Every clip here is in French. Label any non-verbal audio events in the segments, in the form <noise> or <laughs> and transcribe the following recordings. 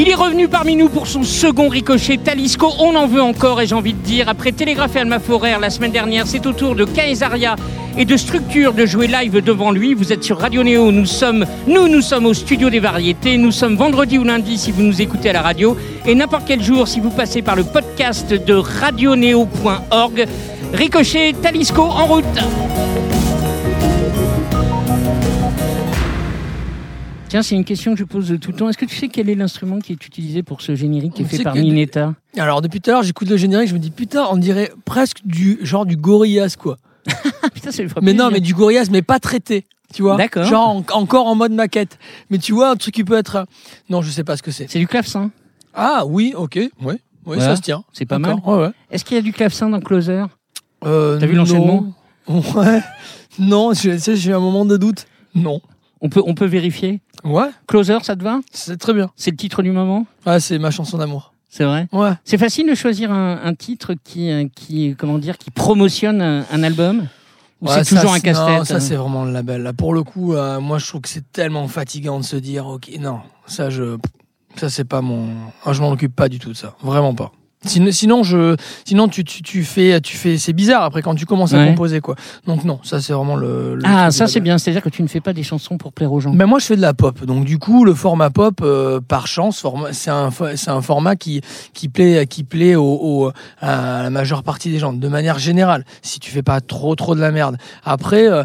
Il est revenu parmi nous pour son second ricochet Talisco. On en veut encore et j'ai envie de dire, après Télégraphe Alma Forer la semaine dernière, c'est au tour de Caesaria et de Structure de jouer live devant lui. Vous êtes sur Radio Néo. Nous sommes, nous, nous sommes au studio des variétés. Nous sommes vendredi ou lundi si vous nous écoutez à la radio et n'importe quel jour si vous passez par le podcast de radionéo.org. Ricochet Talisco en route. Tiens, c'est une question que je pose tout le temps. Est-ce que tu sais quel est l'instrument qui est utilisé pour ce générique qui est On fait par Mineta? Alors depuis tout à l'heure, j'écoute le générique, je me dis putain, on dirait presque du genre du Gorillaz quoi. <laughs> Putain, fera Mais non, mais du Gorillaz, mais pas traité. Tu vois D'accord. Genre en- encore en mode maquette. Mais tu vois, un truc qui peut être. Non, je sais pas ce que c'est. C'est du clavecin. Ah oui, ok. Ouais. Oui, Voilà. ça se tient. C'est pas mal. Ouais, ouais. Est-ce qu'il y a du clavecin dans Closer? Euh, T'as vu l'enchaînement <laughs> Ouais. Non, je- tu sais, j'ai eu un moment de doute. Non. On peut, on peut vérifier Ouais, Closer, ça te va? C'est très bien. C'est le titre du moment? Ouais, c'est ma chanson d'amour. C'est vrai? Ouais. C'est facile de choisir un, un titre qui, euh, qui, comment dire, qui promotionne un, un album? Ou Ouais, c'est toujours un Non, casse-tête ça hein c'est vraiment le label. Là, pour le coup, euh, moi je trouve que c'est tellement fatigant de se dire, ok, non, ça je, ça c'est pas mon, ah, je m'en occupe pas du tout de ça, vraiment pas. Sinon, sinon je, sinon tu, tu, tu fais, tu fais, c'est bizarre après quand tu commences à Ouais. composer quoi. Donc non, ça c'est vraiment le. le Ah, ça c'est bien, c'est-à-dire que tu ne fais pas des chansons pour plaire aux gens. Ben moi je fais de la pop, donc du coup le format pop, euh, par chance, c'est un, c'est un format qui qui plaît qui plaît au, au- à la majeure partie des gens, de manière générale. Si tu fais pas trop trop de la merde. Après, euh,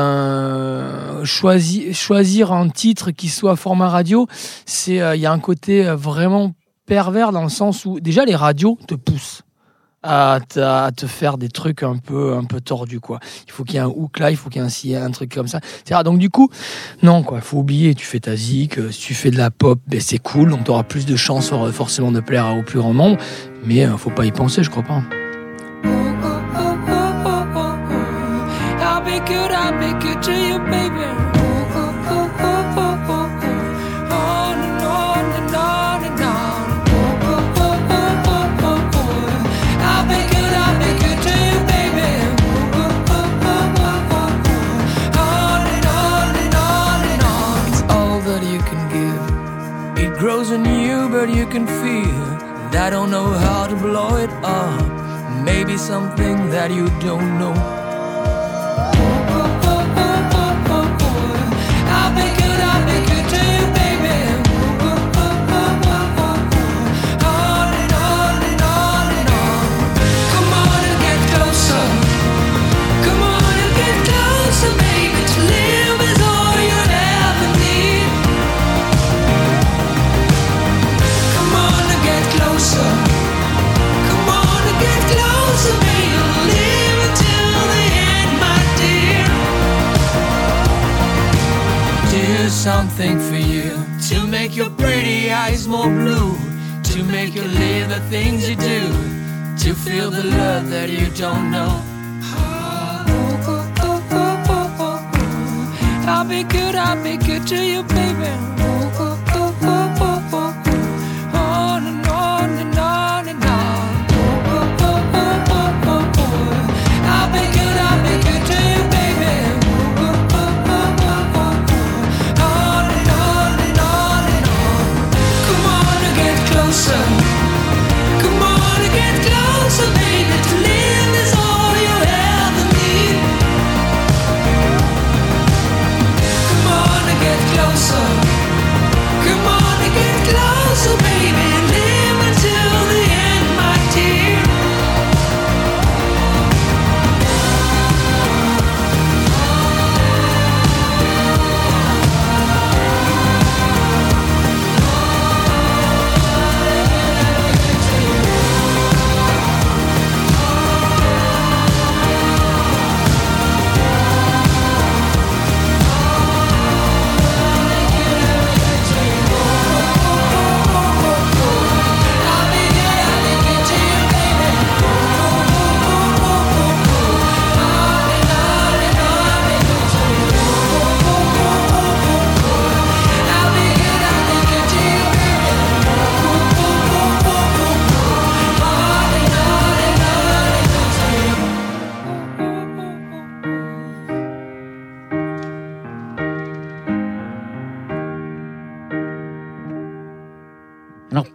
euh, choisir choisir un titre qui soit format radio, c'est euh, il y a un côté euh, vraiment pervers dans le sens où déjà les radios te poussent à, te- faire des trucs un peu un peu tordus quoi. Il faut qu'il y ait un hook là, il faut qu'il y ait un, un truc comme ça. etc. Donc du coup, non quoi, faut oublier. Tu fais ta zik, euh, si tu fais de la pop, ben c'est cool, donc tu auras plus de chances for- forcément de plaire au plus grand nombre. Mais euh, faut pas y penser, je crois pas. Can feel. And I don't know how to blow it up. Maybe something that you don't know. Something for you to make your pretty eyes more blue. To make you live the things you do. To feel the love that you don't know. I'll be good, I'll be good to you, baby.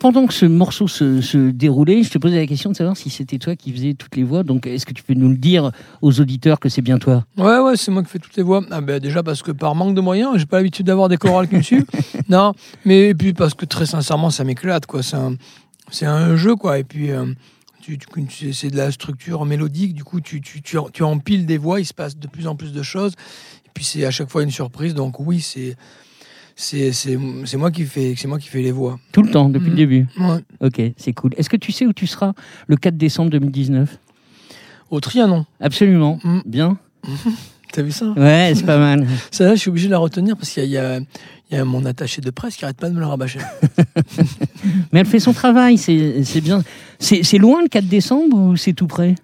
Pendant que ce morceau se, se déroulait, je te posais la question de savoir si c'était toi qui faisais toutes les voix. Donc est-ce que tu peux nous le dire aux auditeurs que c'est bien toi? Ouais, ouais, c'est moi qui fais toutes les voix. Ah ben déjà parce que par manque de moyens, j'ai pas l'habitude d'avoir des chorales qui me suivent. <laughs> Non, mais et puis parce que très sincèrement, ça m'éclate, quoi. C'est un, c'est un jeu, quoi. Et puis, euh, tu, tu- tu- c'est de la structure mélodique. Du coup, tu, tu empiles des voix, il se passe de plus en plus de choses. Et puis, c'est à chaque fois une surprise. Donc oui, c'est, c'est, moi qui fais, c'est moi qui fais les voix. Tout le temps, depuis le début. Ouais. Ok, c'est cool. Est-ce que tu sais où tu seras le 4 décembre 2019 Au Trianon. Absolument. Mhm. Bien. <laughs> T'as vu ça? Ouais, c'est pas mal. <laughs> Ça, là, je suis obligé de la retenir parce qu'il y y a, il y a mon attaché de presse qui arrête pas de me le rabâcher. <laughs> Mais elle fait son travail, c'est bien. C'est loin le 4 décembre ou c'est tout près?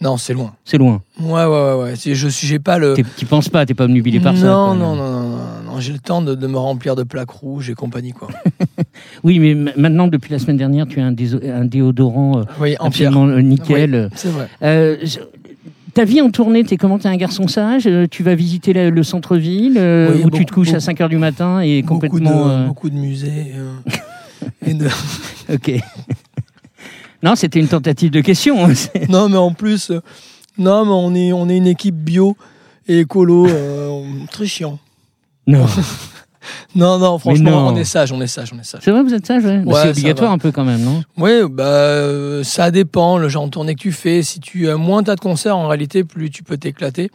Non, c'est loin. C'est loin. Ouais, ouais, ouais. ouais. Je suis, j'ai pas le. Tu penses pas, t'es pas obnubilé par non, ça. non, non, non, non. J'ai le temps de, de me remplir de plaques rouges et compagnie, quoi. <laughs> Oui, mais maintenant, depuis la semaine dernière, tu as un, déodorant euh, Oui, en absolument euh, nickel. C'est vrai. Euh, ta vie en tournée, t'es comment T'es un garçon sage Tu vas visiter le, le centre-ville Oui, où tu te beaucoup, couches à beaucoup. 5 h du matin et Beaucoup de, complètement. euh, beaucoup de musées. <laughs> et de... Ok. <laughs> non, c'était une tentative de question. hein, Non, mais en plus, non, mais on est, on est une équipe bio et écolo euh, très chiant. <laughs> non. Non, non, franchement, non. on est sage, on est sage, on est sage. C'est vrai, vous êtes sage ouais Ouais, C'est obligatoire un peu quand même, non? Oui, bah, euh, ça dépend, le genre de tournée que tu fais. Si tu as moins t'as de concerts, en réalité, plus tu peux t'éclater.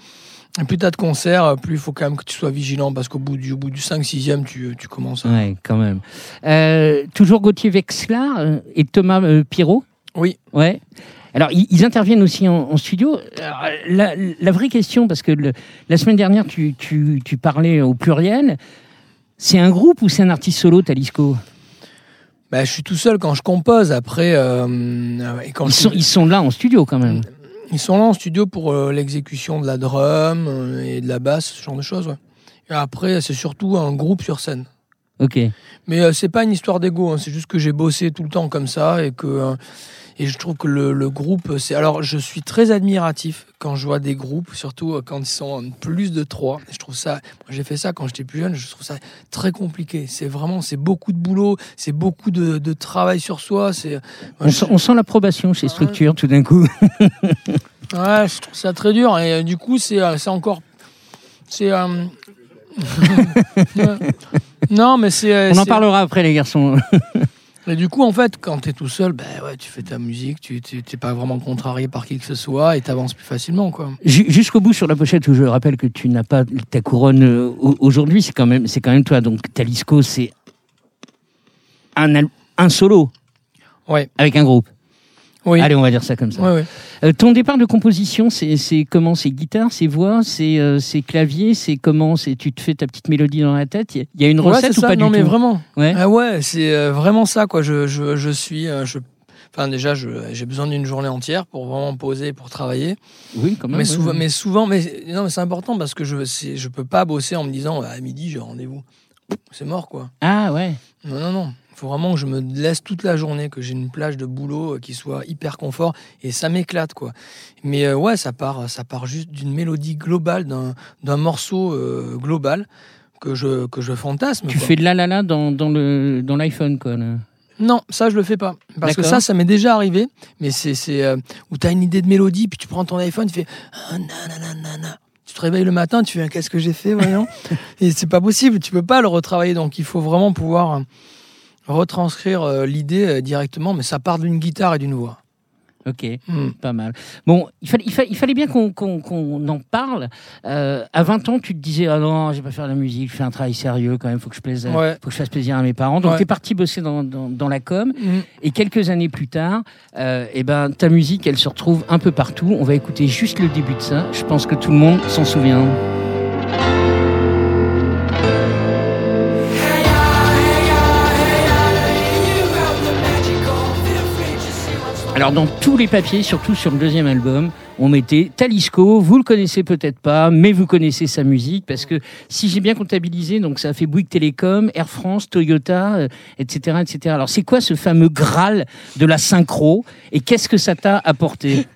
Et plus t'as de concerts, plus il faut quand même que tu sois vigilant parce qu'au bout du, au bout du 5-6e, tu, tu commences à. Ouais, quand même. Euh, toujours Gauthier Vexlar euh, et Thomas euh, Pirot? Oui. Ouais. Alors, ils, ils interviennent aussi en, en studio. Alors, la, la vraie question, parce que le- la semaine dernière, tu, tu, tu parlais au pluriel, c'est un groupe ou c'est un artiste solo, Talisco? Bah, je suis tout seul quand je compose. Après, euh, et quand ils je- sont, ils sont là en studio quand même. Ils sont là en studio pour euh, l'exécution de la drum euh, et de la basse, ce genre de choses. ouais. Et après, c'est surtout un groupe sur scène. Ok. Mais euh, c'est pas une histoire d'ego, hein, c'est juste que j'ai bossé tout le temps comme ça et que euh, et je trouve que le, le groupe, c'est alors je suis très admiratif quand je vois des groupes, surtout euh, quand ils sont plus de trois. Je trouve ça, j'ai fait ça quand j'étais plus jeune, je trouve ça très compliqué. C'est vraiment, c'est beaucoup de boulot, c'est beaucoup de, de travail sur soi. C'est, moi, On je- sent, on sent la probation chez Structure tout d'un coup. <laughs> Ouais, je trouve ça très dur. Et euh, du coup, c'est euh, c'est encore. C'est. <laughs> <laughs> non, mais c'est. euh, On en parlera après, les garçons. <laughs> Et du coup, en fait, quand t'es tout seul, ben ouais, tu fais ta musique, tu tu- t'es pas vraiment contrarié par qui que ce soit et t'avances plus facilement, quoi. Ju- Jusqu'au bout sur la pochette où je rappelle que tu n'as pas ta couronne euh, au- aujourd'hui, c'est quand même c'est quand même toi. Donc Talisco, c'est un un solo Ouais. avec un groupe. Oui. Allez, on va dire ça comme ça. Ouais, ouais. Euh, ton départ de composition, c'est comment? C'est guitare, c'est voix, c'est euh, c'est clavier, c'est comment? C'est tu te fais ta petite mélodie dans la tête? Il y a- il y a une recette ou ça. pas non, du mais tout? vraiment. Ouais. Ah ouais, c'est euh, vraiment ça, quoi. Je, je, je suis. je... Enfin, déjà, j'ai besoin d'une journée entière pour vraiment poser, pour travailler. Oui, quand même. mais, souvent, mais souvent, mais non, mais c'est important parce que je, je peux pas bosser en me disant à midi j'ai rendez-vous. C'est mort, quoi. Ah ouais. Non, non, non. Faut vraiment que je me laisse toute la journée, que j'ai une plage de boulot euh, qui soit hyper confort et ça m'éclate, quoi. Mais euh, ouais, ça part, ça part juste d'une mélodie globale, d'un, morceau euh, global que je, que je fantasme. Tu quoi. fais de la la la dans dans le dans l'iPhone quoi. là. Non, ça je le fais pas. Parce que ça, ça m'est déjà arrivé. Mais c'est, euh, où tu as une idée de mélodie, puis tu prends ton iPhone, tu fais ah. Tu te réveilles le matin, tu fais qu'est-ce que j'ai fait, voyons? <laughs> Et c'est pas possible, tu peux pas le retravailler. Donc il faut vraiment pouvoir retranscrire euh, l'idée euh, directement, mais ça part d'une guitare et d'une voix. Ok. Hmm. Pas mal. Bon, il fallait, il fallait, il fallait bien qu'on en parle. Euh, à 20 ans, tu te disais Ah non, je vais pas faire de la musique, je fais un travail sérieux quand même, faut que je, plaise, Ouais. faut que je fasse plaisir à mes parents. Donc, Ouais. tu es parti bosser dans, dans, dans la com. Hmm. Et quelques années plus tard, euh, eh ben, ta musique, elle se retrouve un peu partout. On va écouter juste le début de ça. Je pense que tout le monde s'en souvient. Alors dans tous les papiers, surtout sur le deuxième album, on mettait Talisco. Vous le connaissez peut-être pas, mais vous connaissez sa musique parce que si j'ai bien comptabilisé, donc ça a fait Bouygues Télécom, Air France, Toyota, euh, etc., etc. Alors c'est quoi ce fameux Graal de la synchro et qu'est-ce que ça t'a apporté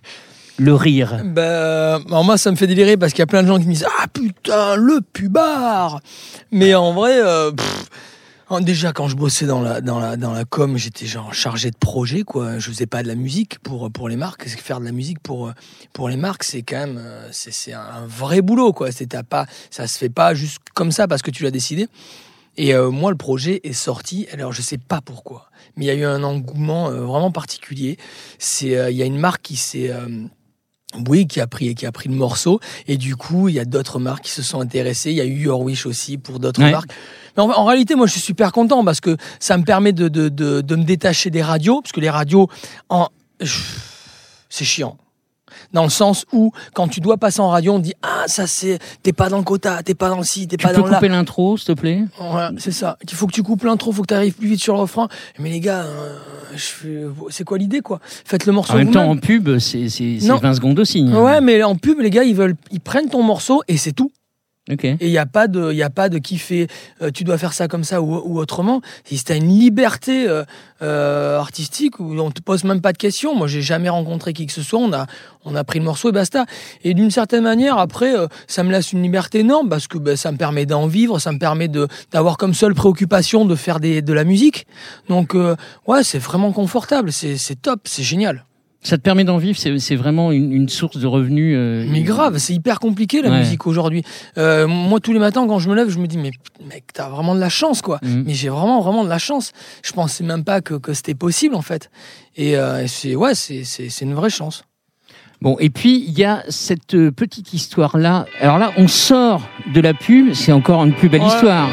Le rire? Ben, moi, ça me fait délirer parce qu'il y a plein de gens qui me disent Ah putain, le pubard Mais en vrai, euh, Déjà, quand je bossais dans la, dans la, dans la com, j'étais genre chargé de projet, quoi. Je faisais pas de la musique pour, pour les marques. Faire de la musique pour, pour les marques, c'est quand même, euh, c'est, un vrai boulot, quoi. C'est, pas, ça se fait pas juste comme ça parce que tu l'as décidé. Et euh, moi, le projet est sorti. Alors, je sais pas pourquoi, mais il y a eu un engouement euh, vraiment particulier. C'est, il y a une marque qui s'est, oui, qui a pris, qui a pris le morceau. Et du coup, il y a d'autres marques qui se sont intéressées. Il y a eu Your Wish aussi pour d'autres Ouais. marques. Mais en, en réalité, moi, je suis super content parce que ça me permet de, de, de, de me détacher des radios, parce que les radios, en, c'est chiant. Dans le sens où, quand tu dois passer en radio, on dit Ah, ça c'est. T'es pas dans le quota, t'es pas dans le ci, t'es Tu pas peux dans le là. couper l'intro, s'il te plaît Ouais, c'est ça. Il faut que tu coupes l'intro, faut que tu arrives plus vite sur le refrain. Mais les gars, euh, je c'est quoi l'idée, quoi? Faites le morceau En même temps, en pub, c'est c'est- c'est Non. 20 secondes aussi. hein. Ouais, mais en pub, les gars, ils veulent, ils prennent ton morceau et c'est tout. Ok. Et il n'y a pas de, il a pas de fait, euh, tu dois faire ça comme ça ou, ou autrement. Si as une liberté euh, euh, artistique où on te pose même pas de questions. Moi, j'ai jamais rencontré qui que ce soit. On a, on a pris le morceau et basta. Et d'une certaine manière, après, euh, ça me laisse une liberté énorme parce que ben, ça me permet d'en vivre, ça me permet de d'avoir comme seule préoccupation de faire des, de la musique. Donc, euh, ouais, c'est vraiment confortable. C'est top, c'est génial. Ça te permet d'en vivre, c'est c'est vraiment une, une source de revenus. euh, Mais grave, c'est hyper compliqué la Ouais. musique aujourd'hui. Euh, moi, tous les matins, quand je me lève, je me dis, mais mec, t'as vraiment de la chance, quoi. Mhm. Mais j'ai vraiment, vraiment de la chance. Je pensais même pas que, que c'était possible, en fait. Et euh, c'est, ouais, c'est, c'est, c'est une vraie chance. Bon, et puis il y a cette petite histoire-là. Alors là, on sort de la pub, c'est encore une plus belle Ouais. histoire.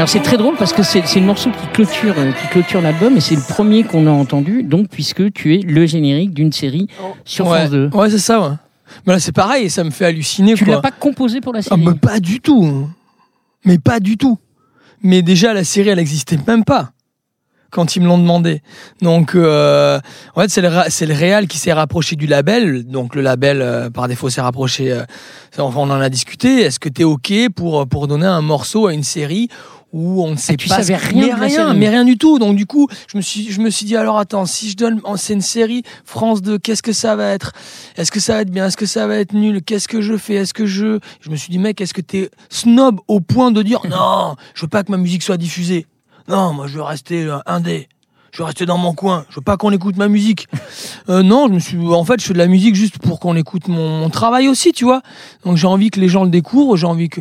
Alors c'est très drôle parce que c'est le morceau qui clôture, euh, qui clôture l'album et c'est le premier qu'on a entendu, donc puisque tu es le générique d'une série sur ouais. France 2. Ouais, c'est ça, ouais. Mais là, c'est pareil, ça me fait halluciner, Tu l'as pas composé pour la Ah, série? mais pas du tout. Mais pas du tout. Mais déjà, la série, elle n'existait même pas quand ils me l'ont demandé. Donc, euh, en fait, c'est le, c'est le Real qui s'est rapproché du label. Donc, le label, euh, par défaut, s'est rapproché. euh, enfin, on en a discuté. Est-ce que tu es OK pour, pour donner un morceau à une série où on ne sait tu pas savais rien mais rien, mais rien du tout. Donc du coup, je me suis, je me suis dit alors attends, si je donne, oh, c'est une série France 2, qu'est-ce que ça va être? Est-ce que ça va être bien? Est-ce que ça va être nul? Qu'est-ce que je fais? Est-ce que je Je me suis dit mec, est-ce que t'es snob au point de dire non, je veux pas que ma musique soit diffusée. Non, moi je veux rester euh, indé. Je veux rester dans mon coin. Je veux pas qu'on écoute ma musique. Euh, non, je me suis, en fait, je fais de la musique juste pour qu'on écoute mon, mon travail aussi, tu vois. Donc j'ai envie que les gens le découvrent. J'ai envie que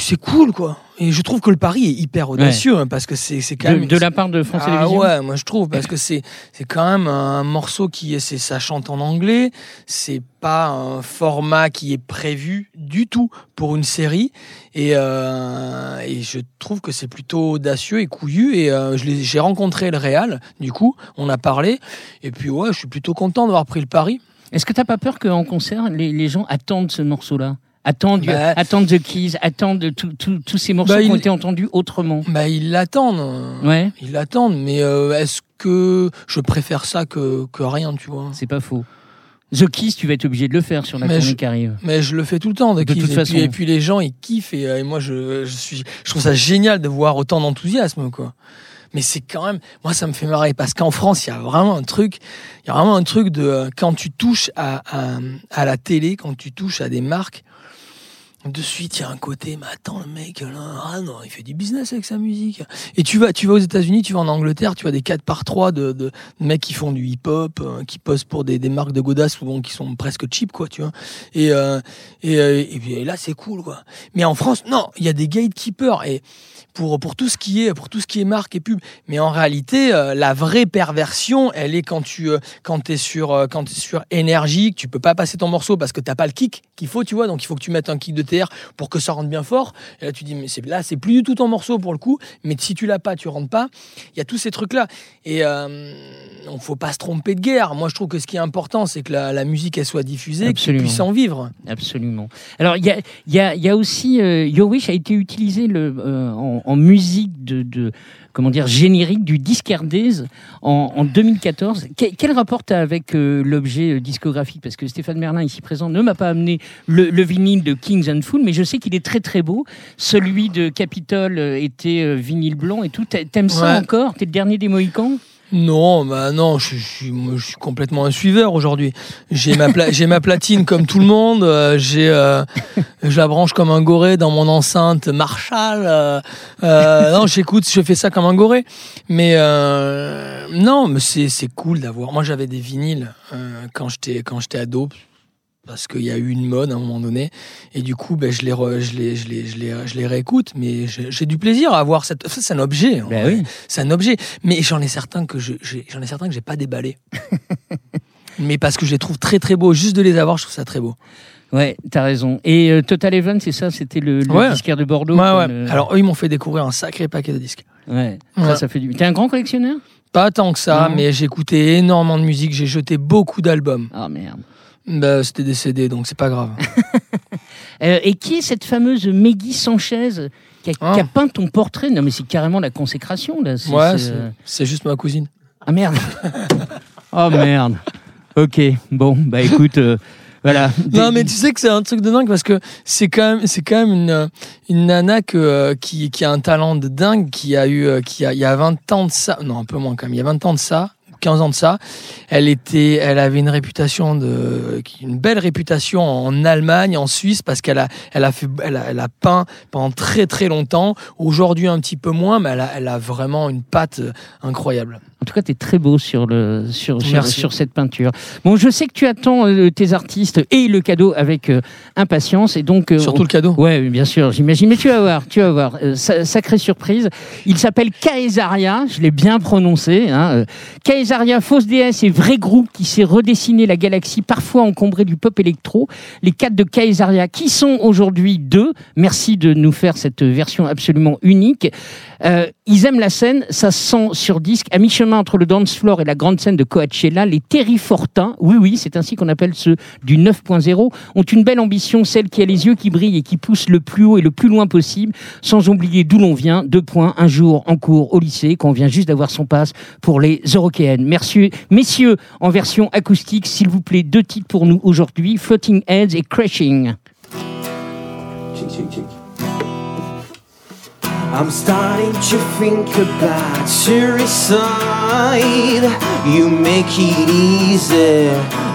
c'est cool quoi. Et je trouve que le pari est hyper audacieux hein, parce que c'est c'est quand de, même de la part de France ah Télévisions ouais, moi je trouve parce que c'est c'est quand même un morceau qui est c'est ça chante en anglais, c'est pas un format qui est prévu du tout pour une série. Et euh, et je trouve que c'est plutôt audacieux et couillu. Et euh, j'ai rencontré le Real du coup, on a parlé. Et puis ouais, je suis plutôt content d'avoir pris le pari. Est-ce que t'as pas peur qu'en concert, les, les gens attendent ce morceau-là? Attendent, Bah. attendent The Keys, attendent tous ces morceaux Bah, qui ont il- été entendus autrement Bah ils l'attendent. Ouais, Ils l'attendent mais euh, est-ce que je préfère ça que que rien, tu vois? C'est pas faux. The Keys, tu vas être obligé de le faire sur la Mais tournée je- qui arrive. Mais je le fais tout le temps, de, toute et, façon. Puis, et puis les gens, ils kiffent. Et, euh, et moi, je, je, suis, je trouve ça génial de voir autant d'enthousiasme, quoi. Mais c'est quand même, moi, ça me fait marrer parce qu'en France, il y a vraiment un truc, il y a vraiment un truc de euh, quand tu touches à, à, à la télé, quand tu touches à des marques, de suite, il y a un côté, mais attends, le mec, là, ah non, il fait du business avec sa musique. Et tu vas, tu vas aux États-Unis, tu vas en Angleterre, tu as des 4 par 3 de, de, mecs qui font du hip-hop, euh, qui posent pour des, des marques de godasses souvent qui sont presque cheap, quoi, tu vois. Et, euh, euh, et là, c'est cool, quoi. Mais en France, non, il y a des gatekeepers. Et pour, pour tout ce qui est pour tout ce qui est marque et pub. Mais en réalité, la vraie perversion, elle est quand tu quand t'es sur quand sur énergie, que tu peux pas passer ton morceau parce que t'as pas le kick qu'il faut, tu vois. Donc il faut que tu mettes un kick de Pour que ça rentre bien fort. Et là tu dis mais c'est là c'est plus du tout ton morceau pour le coup. Mais si tu l'as pas, tu rentres pas. Il y a tous ces trucs là. Et euh, donc faut pas se tromper de guerre. Moi je trouve que ce qui est important, c'est que la, la musique elle soit diffusée, Absolument. puisses en vivre. Absolument. Alors, il y a, il y, a, il y a aussi. Euh, Your Wish a été utilisé le, euh, en, en musique de, de. Comment dire Générique du Days en, en 2014. Que- quel rapport tu as avec euh, l'objet euh, discographique? Parce que Stéphane Merlin, ici présent, ne m'a pas amené le, le vinyle de Kings and Fool, mais je sais qu'il est très très beau. Celui de Capitol était vinyle blanc et tout. T'a- T'aimes ça encore? T'es le dernier des Mohicans? Non, bah non, je, suis, complètement un suiveur aujourd'hui. J'ai ma, ma platine comme tout le monde. euh, j'ai, euh, je la branche comme un goré dans mon enceinte Marshall. euh, euh, non, j'écoute, je fais ça comme un goré. Mais euh, non, mais c'est, cool d'avoir. Moi, j'avais des vinyles quand j'étais quand j'étais ado. Parce qu'il y a eu une mode à un moment donné. Et du coup, ben, je, les re- je, les, je, les, je, les, je les réécoute. Mais j'ai du plaisir à avoir cette. C'est un objet. en Ben oui. C'est un objet. Mais j'en ai certains que je, j'en ai certains que j'ai pas déballé. <laughs> mais parce que je les trouve très très beaux. Juste de les avoir, je trouve ça très beau. Ouais, t'as raison. Et euh, Total Even, c'est ça? C'était le, le Ouais. disquaire de Bordeaux Ouais, ouais. le- Alors eux, ils m'ont fait découvrir un sacré paquet de disques. Ouais, ça, ça fait du. T'es un grand collectionneur? Pas tant que ça, Non. mais j'ai écouté énormément de musique. J'ai jeté beaucoup d'albums. Ah merde. Bah, c'était CD, donc c'est pas grave. <laughs> Euh, et qui est cette fameuse Meggy Sanchez qui a, Ah. qui a peint ton portrait? Non, mais c'est carrément la consécration là. Ouais, c'est, c'est euh, c'est juste ma cousine. Ah merde. <laughs> oh merde. Ok. Bon, bah écoute, euh, voilà. Non, mais tu sais que c'est un truc de dingue parce que c'est quand même, c'est quand même une, une nana que, euh, qui, qui a un talent de dingue, qui a eu, qui a, il y a 20 ans de ça, non, un peu moins quand même, il y a 20 ans de ça, 15 ans de ça, elle était, elle avait une réputation de, une belle réputation en Allemagne, en Suisse, parce qu'elle a, elle a fait, elle a, elle a peint pendant très très longtemps. Aujourd'hui un petit peu moins, mais elle a, elle a vraiment une patte incroyable. En tout cas, tu es très beau sur, le, sur, sur, cette peinture. Bon, je sais que tu attends euh, tes artistes et le cadeau avec euh, impatience. Et donc, euh, Surtout on- le cadeau. Ouais, bien sûr, j'imagine. Mais tu vas voir, tu vas voir. Sa- sacrée surprise. Il s'appelle Caesaria, je l'ai bien prononcé. Hein. Caesaria, fausse déesse et vrai groupe qui s'est redessiné la galaxie, parfois encombrée du pop électro. Les quatre de Caesaria, qui sont aujourd'hui deux. Merci de nous faire cette version absolument unique. Euh, ils aiment la scène, ça se sent sur disque, à mi-chemin entre le dance floor et la grande scène de Coachella, les Terrifortins, oui oui, c'est ainsi qu'on appelle ceux du 9.0, ont une belle ambition, celle qui a les yeux qui brillent et qui pousse le plus haut et le plus loin possible, sans oublier d'où l'on vient, deux points, un jour en cours au lycée, qu'on vient juste d'avoir son passe pour les Eurokéennes. Merci, messieurs, en version acoustique, s'il vous plaît, deux titres pour nous aujourd'hui, Floating Heads et Crashing. I'm starting to think about suicide. You make it easy,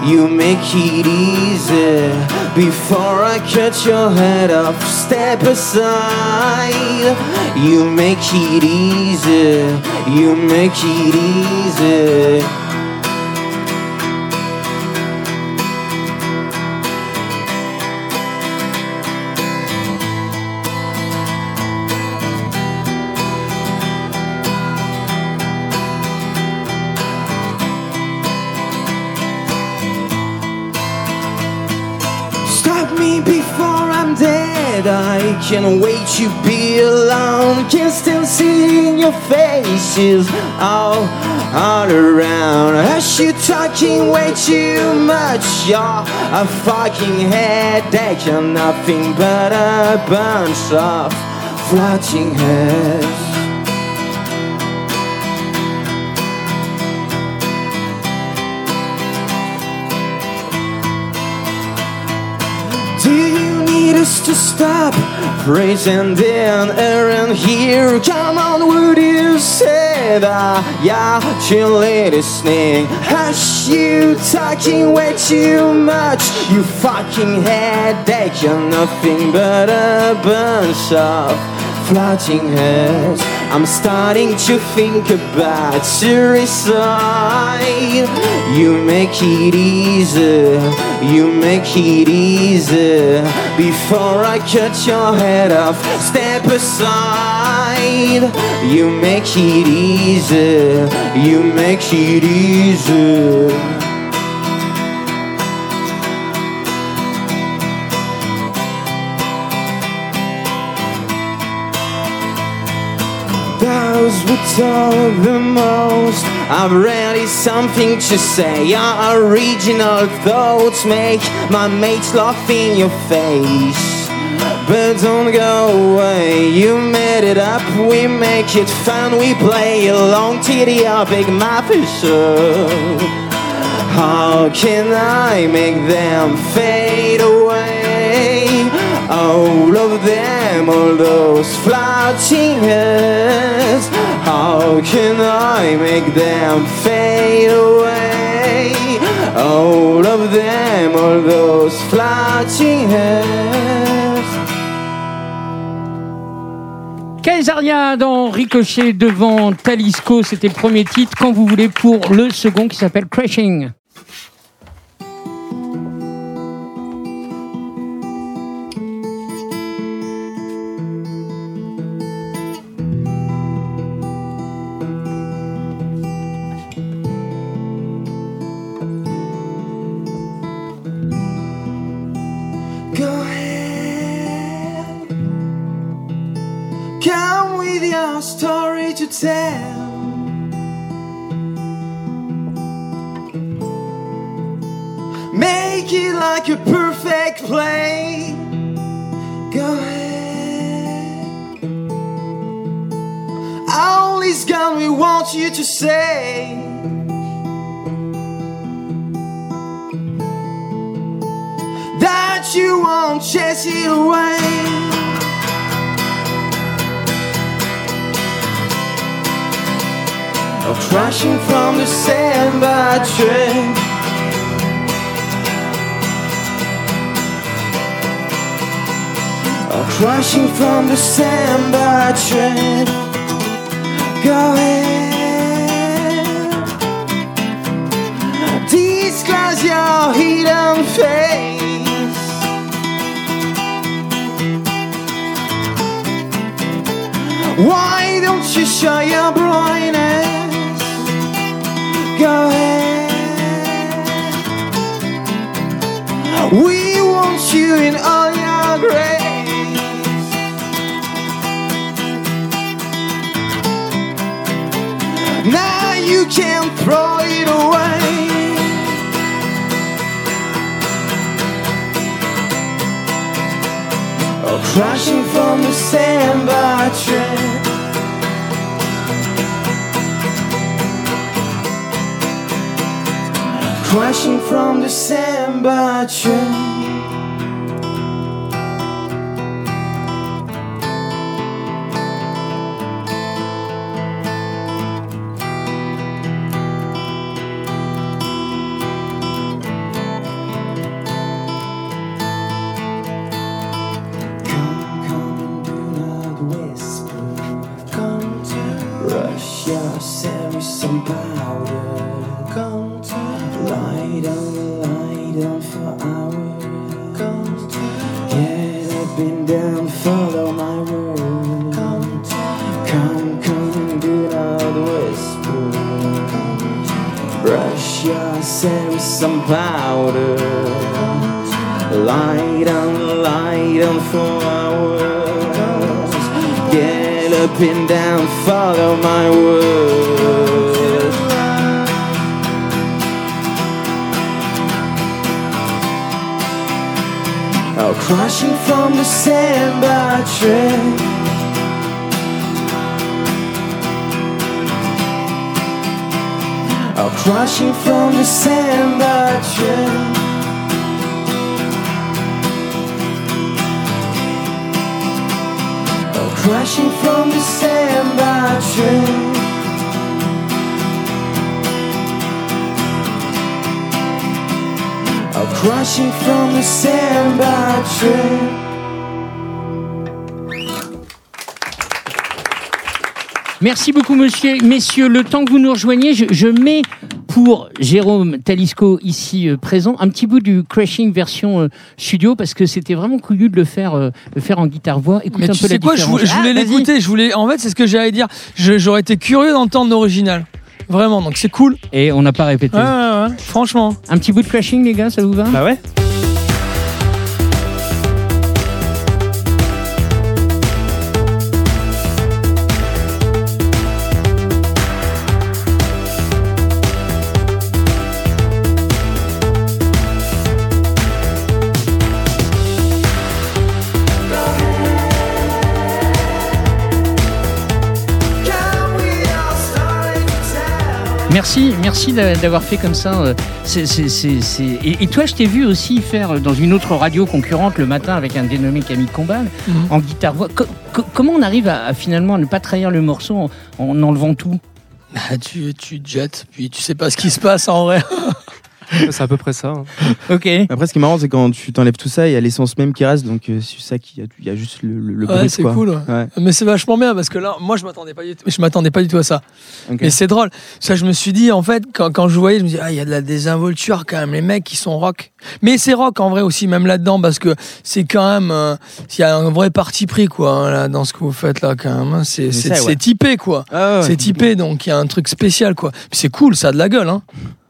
you make it easy. Before I cut your head off, step aside. You make it easy, you make it easy. Can't wait to be alone. Can still see your faces all, all around. As you talking way too much. You're a fucking headache. You're nothing but a bunch of floating heads. Us to stop praising then around here? Come on, would you say that? Yeah, chilly listening. Hush, you talking way too much. You fucking headache. You're nothing but a bunch of floating heads. I'm starting to think about suicide. You make it easy, you make it easy. Before I cut your head off, step aside. You make it easy, you make it easy. Who talk the most I've really something to say. Your original thoughts make my mates laugh in your face. But don't go away, you made it up. We make it fun, we play along to the big mafia show How can I make them fade away? All of them, all those floating heads How can I make them fade away? All of them, all those floating hairs. Kaisaria dans Ricochet devant Talisco, c'était le premier titre. Quand vous voulez pour le second qui s'appelle Crashing. You to say. that you won't chase it away. Or crashing from the sand by train. Or crashing from the sand by train. Go ahead. Disclose your hidden face. Why don't you show your brightness? Go ahead. We want you in all your grace. Now you can throw it away. Or crashing from the sand train. Crashing from the sand by train. And down, follow my word. Oh, crashing from the sand by train. Oh, crashing from the sand by train. From the. Merci beaucoup, monsieur, messieurs. Le temps que vous nous rejoigniez, je, je mets pour Jérôme Talisco ici euh, présent un petit bout du Crashing version euh, studio parce que c'était vraiment couillu de le faire, euh, le faire en guitare voix. Écoute Mais un tu peu sais la quoi, je différence. voulais, je voulais Ah, l'écouter. Je voulais, en fait, c'est ce que j'allais dire. Je- J'aurais été curieux d'entendre l'original. Vraiment, donc c'est cool. Et on n'a pas répété. Ouais, ouais, ouais. Franchement. Un petit bout de Crashing, les gars, ça vous va? Bah ouais. Merci, merci d'avoir fait comme ça. Euh, et, toi, je t'ai vu aussi faire euh, dans une autre radio concurrente le matin avec un dénommé Camille Combal mhm. en guitare voix. Comment on arrive à, à, ne pas trahir le morceau en, enlevant tout? Bah, tu, tu jettes, puis tu sais pas ce qui se passe en vrai. <laughs> <laughs> C'est à peu près ça. hein. Ok. Après, ce qui est marrant, c'est quand tu t'enlèves tout ça, il y a l'essence même qui reste. Donc, euh, c'est ça qu'il y y a juste le, le, le Ouais, c'est quoi. cool. ouais. Ouais. Mais c'est vachement bien parce que là, moi, je m'attendais pas du tout, je m'attendais pas du tout à ça. Ok. Et c'est drôle. Ça, je me suis dit, en fait, quand, quand je voyais, je me dis, ah, il y a de la désinvolture quand même. Les mecs, qui sont rock. Mais c'est rock en vrai aussi, même là-dedans, parce que c'est quand même, euh, il y a un vrai parti pris, quoi, hein, là, dans ce que vous faites là, quand même. hein. C'est, typé, quoi. Ah ouais. C'est typé, donc il y a un truc spécial, quoi. C'est cool, ça a de la gueule, hein.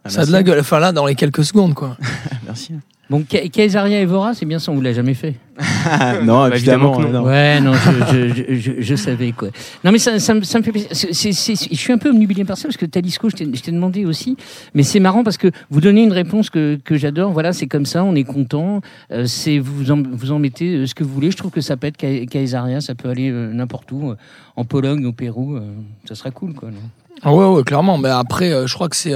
Ah, ça a de la gueule. Enfin, là, dans les quelques secondes, quoi. <laughs> Merci. Bon, Ka- Kaisaria Evora, c'est bien ça, on vous l'a jamais fait. <laughs> non, Bah, évidemment. non. Ouais, non, je, <laughs> je, je, je- je savais quoi. Non, mais ça, ça, me- ça me fait plaisir. C'est- c'est- c'est- je suis un peu omnubilé par ça parce que Talisco, je t'ai demandé aussi. Mais c'est marrant parce que vous donnez une réponse que, que j'adore. Voilà, c'est comme ça, on est content. Euh, c'est vous en, vous en mettez euh, ce que vous voulez. Je trouve que ça peut être Ka- Kaisaria, ça peut aller euh, n'importe où, euh, en Pologne, au Pérou. euh, ça sera cool, quoi. non? Ah ouais, ouais, clairement. Mais après, euh, je crois que c'est.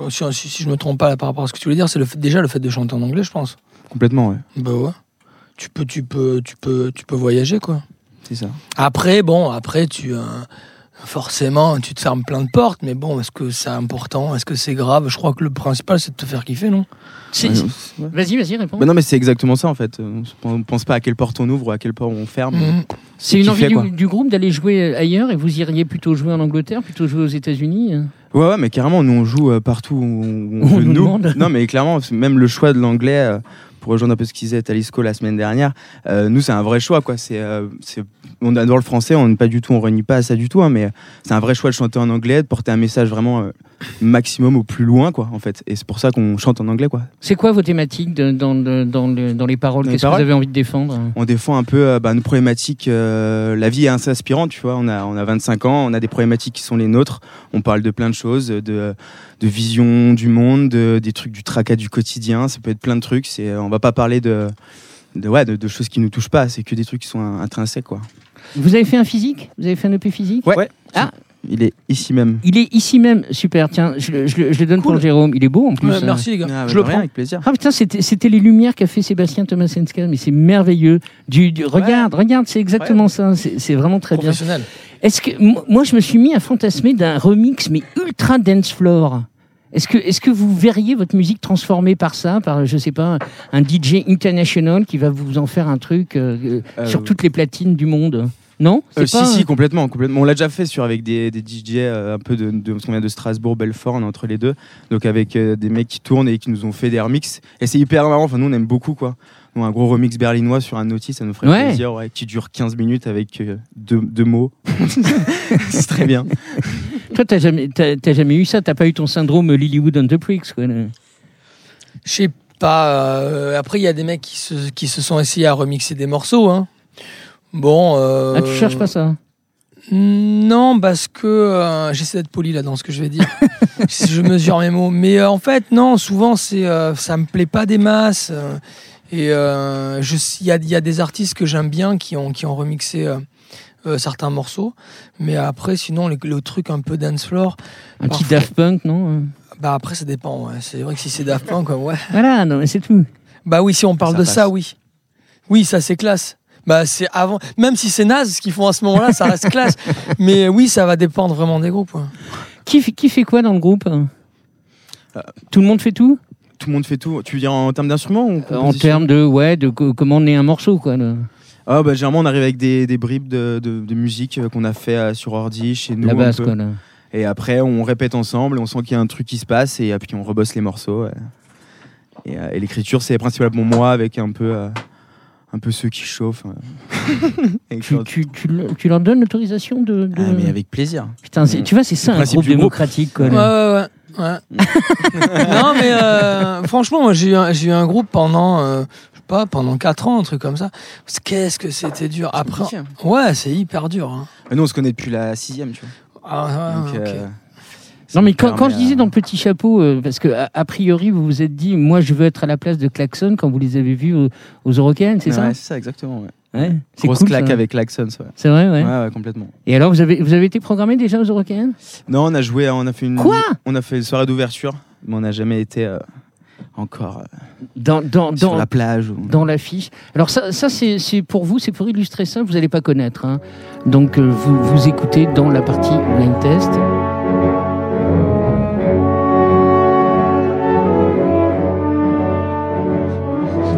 Euh, si, si, si je me trompe pas là, par rapport à ce que tu voulais dire, c'est le fait, déjà le fait de chanter en anglais, je pense. Complètement, ouais. Bah ouais. Tu peux, tu peux, tu peux, tu peux voyager, quoi. C'est ça. Après, bon, après, tu. euh, forcément, tu te fermes plein de portes, mais bon, est-ce que c'est important? Est-ce que c'est grave? Je crois que le principal, c'est de te faire kiffer, non? Ouais, ouais. Vas-y, vas-y, réponds. Bah non, mais c'est exactement ça en fait. On ne pense pas à quelle porte on ouvre ou à quelle porte on ferme. Mhm. c'est une envie du, du groupe d'aller jouer ailleurs et vous iriez plutôt jouer en Angleterre, plutôt jouer aux États-Unis hein? Ouais, ouais, mais carrément, nous on joue euh, partout où on, On veut nous demande. Non, mais clairement, même le choix de l'anglais, euh, pour rejoindre un peu ce qu'ils disaient Talisco la semaine dernière, euh, nous c'est un vrai choix quoi. C'est, euh, c'est- on adore le français, on n'est pas du tout, on renie pas à ça du tout, hein, mais c'est un vrai choix de chanter en anglais, de porter un message vraiment euh, maximum au plus loin quoi, en fait. Et c'est pour ça qu'on chante en anglais quoi. C'est quoi vos thématiques de- dans, dans, le- dans les paroles? Qu'est-ce que vous avez envie de défendre? On défend un peu euh, bah, nos problématiques. euh, la vie est assez aspirante, tu vois. On a, on a 25 ans, on a des problématiques qui sont les nôtres. On parle de plein de choses, de, de vision du monde, de- des trucs du tracas du quotidien. Ça peut être plein de trucs. C'est, on va pas parler de, de, ouais, de, de choses qui nous touchent pas. C'est que des trucs qui sont intrinsèques, quoi. Vous avez fait un physique? Vous avez fait un EP physique? Ouais. Ah. Il est ici même. Il est ici même, super. Tiens, je, le- je le- je le donne Cool. pour Jérôme. Il est beau en plus. Hein. Merci, les gars. Ah, bah, je le rien, prends. avec plaisir. Ah putain, c'était les lumières qu'a fait Sébastien Tomasenska, mais c'est merveilleux. Du, du- regarde, regarde, c'est exactement ça. C'est vraiment très bien. Professionnel. Est-ce que mo- moi je me suis mis à fantasmer d'un remix mais ultra dance floor. Est-ce que est-ce que vous verriez votre musique transformée par ça, par je sais pas un DJ international qui va vous en faire un truc euh, euh, sur Euh, toutes les platines du monde? Non? Euh, pas- Si, si, complètement, complètement. On l'a déjà fait sur avec des, des DJ euh, un peu de, de parce qu'on vient de Strasbourg, Belfort, entre les deux. Donc avec euh, des mecs qui tournent et qui nous ont fait des remixes. Et c'est hyper marrant. Enfin, nous on aime beaucoup quoi. Un gros remix berlinois sur un notice, ça nous ferait Ouais. plaisir, ouais, qui dure 15 minutes avec deux, deux mots. <laughs> c'est très bien. <laughs> Toi, t'as jamais, t'as, t'as jamais eu ça? T'as pas eu ton syndrome Lilywood on the Pricks, quoi. Je sais pas. euh, après, il y a des mecs qui se, qui se sont essayés à remixer des morceaux. Hein. Bon. euh, Ah, tu cherches pas ça Non, parce que euh, j'essaie d'être poli là dans ce que je vais dire. <laughs> je mesure mes mots. Mais euh, en fait, non, souvent, c'est, euh, ça me plaît pas des masses. et il y, a, y a des artistes que j'aime bien qui ont, qui ont remixé euh, certains morceaux. Mais après, sinon, le, le truc un peu dance floor, Un petit. Daft Punk, non euh bah après, ça dépend. ouais. C'est vrai que si c'est Daft Punk, ouais. <laughs> Voilà, non, mais c'est tout. Bah oui, si on parle Ça de passe. ça, oui. Oui, ça c'est classe. Bah c'est avant, même si c'est naze ce qu'ils font à ce moment-là, ça reste classe. <laughs> Mais oui, ça va dépendre vraiment des groupes. ouais. Qui, fait- qui fait quoi dans le groupe? Euh, Tout le monde fait tout? Tout le monde fait tout. Tu veux dire en termes d'instruments ou En termes de, ouais, de co- comment on est un morceau, quoi. Ah bah généralement on arrive avec des, des bribes de, de, de musique euh, qu'on a fait euh, sur ordi chez nous. La un base, peu. quoi. Là. Et après, on répète ensemble et on sent qu'il y a un truc qui se passe et puis on rebosse les morceaux. euh. Et, et l'écriture, c'est principalement moi avec un peu, euh, un peu ceux qui chauffent. euh. <laughs> Tu, tu, tu, le- tu leur donnes l'autorisation de. de- Ah, mais avec plaisir. Putain, tu vois, c'est ça Le un principe groupe démocratique, quoi. Ouais, là. ouais, ouais. ouais. <laughs> non, mais euh, franchement, moi j'ai eu, un- j'ai eu un groupe pendant, euh, pas, pendant 4 ans, un truc comme ça. Qu'est-ce que c'était dur. Après, ouais, c'est hyper dur. hein. Mais nous, on se connaît depuis la sixième, tu vois. Ah, ouais, Donc, euh, Non, mais quand, je disais euh, dans le petit chapeau, euh, parce que a, a priori, vous vous êtes dit, moi, je veux être à la place de Klaxon quand vous les avez vus aux, aux Eurocaines, c'est ça? ouais, c'est ça, exactement. ouais. Ouais, c'est Grosse cool, claque ça. avec Laxons, ouais. C'est vrai, ouais. Ouais, ouais, complètement. Et alors, vous avez, vous avez été programmé déjà aux Eurocaines Non, on a joué, on a fait une. Quoi? On a fait une soirée d'ouverture, mais on n'a jamais été euh, encore euh, dans, dans, sur dans, la plage. ou- dans l'affiche. Alors ça, ça c'est pour vous, c'est pour illustrer ça, vous n'allez pas connaître. hein. Donc euh, vous, vous écoutez dans la partie blind test.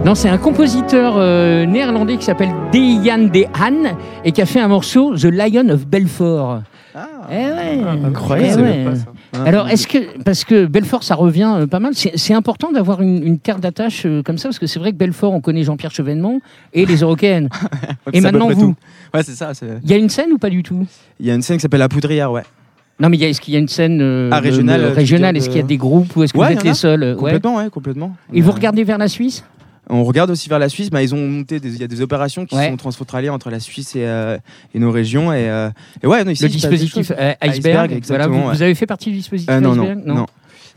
Non, c'est un compositeur euh, néerlandais qui s'appelle Dejan De Han et qui a fait un morceau The Lion of Belfort. Eh ouais, incroyable. eh ouais. Alors, est-ce que, parce que Belfort, ça revient euh, pas mal, c'est important d'avoir une, une terre d'attache euh, comme ça, parce que c'est vrai que Belfort, on connaît Jean-Pierre Chevènement et les Européennes. <laughs> Ouais, et maintenant, vous, tout. Ouais, c'est ça. c'est- il y a une scène ou pas du tout? Il y a une scène qui s'appelle La Poudrière, ouais. Non, mais il y a- est-ce qu'il y a une scène euh, Ah, régionale, régionale? Est-ce qu'il y a des groupes ou est-ce que Ouais, vous êtes les a. seuls? Ouais Complètement, ouais, complètement. Et vous Euh, regardez vers la Suisse? On regarde aussi vers la Suisse, bah, ils ont monté, des- il y a des opérations qui Ouais. sont transfrontalières entre la Suisse et, euh, et nos régions. Et, euh, et ouais, non, ici, Le dispositif euh, Iceberg, Iceberg, voilà, vous, ouais. vous avez fait partie du dispositif Euh, non, non, Iceberg non,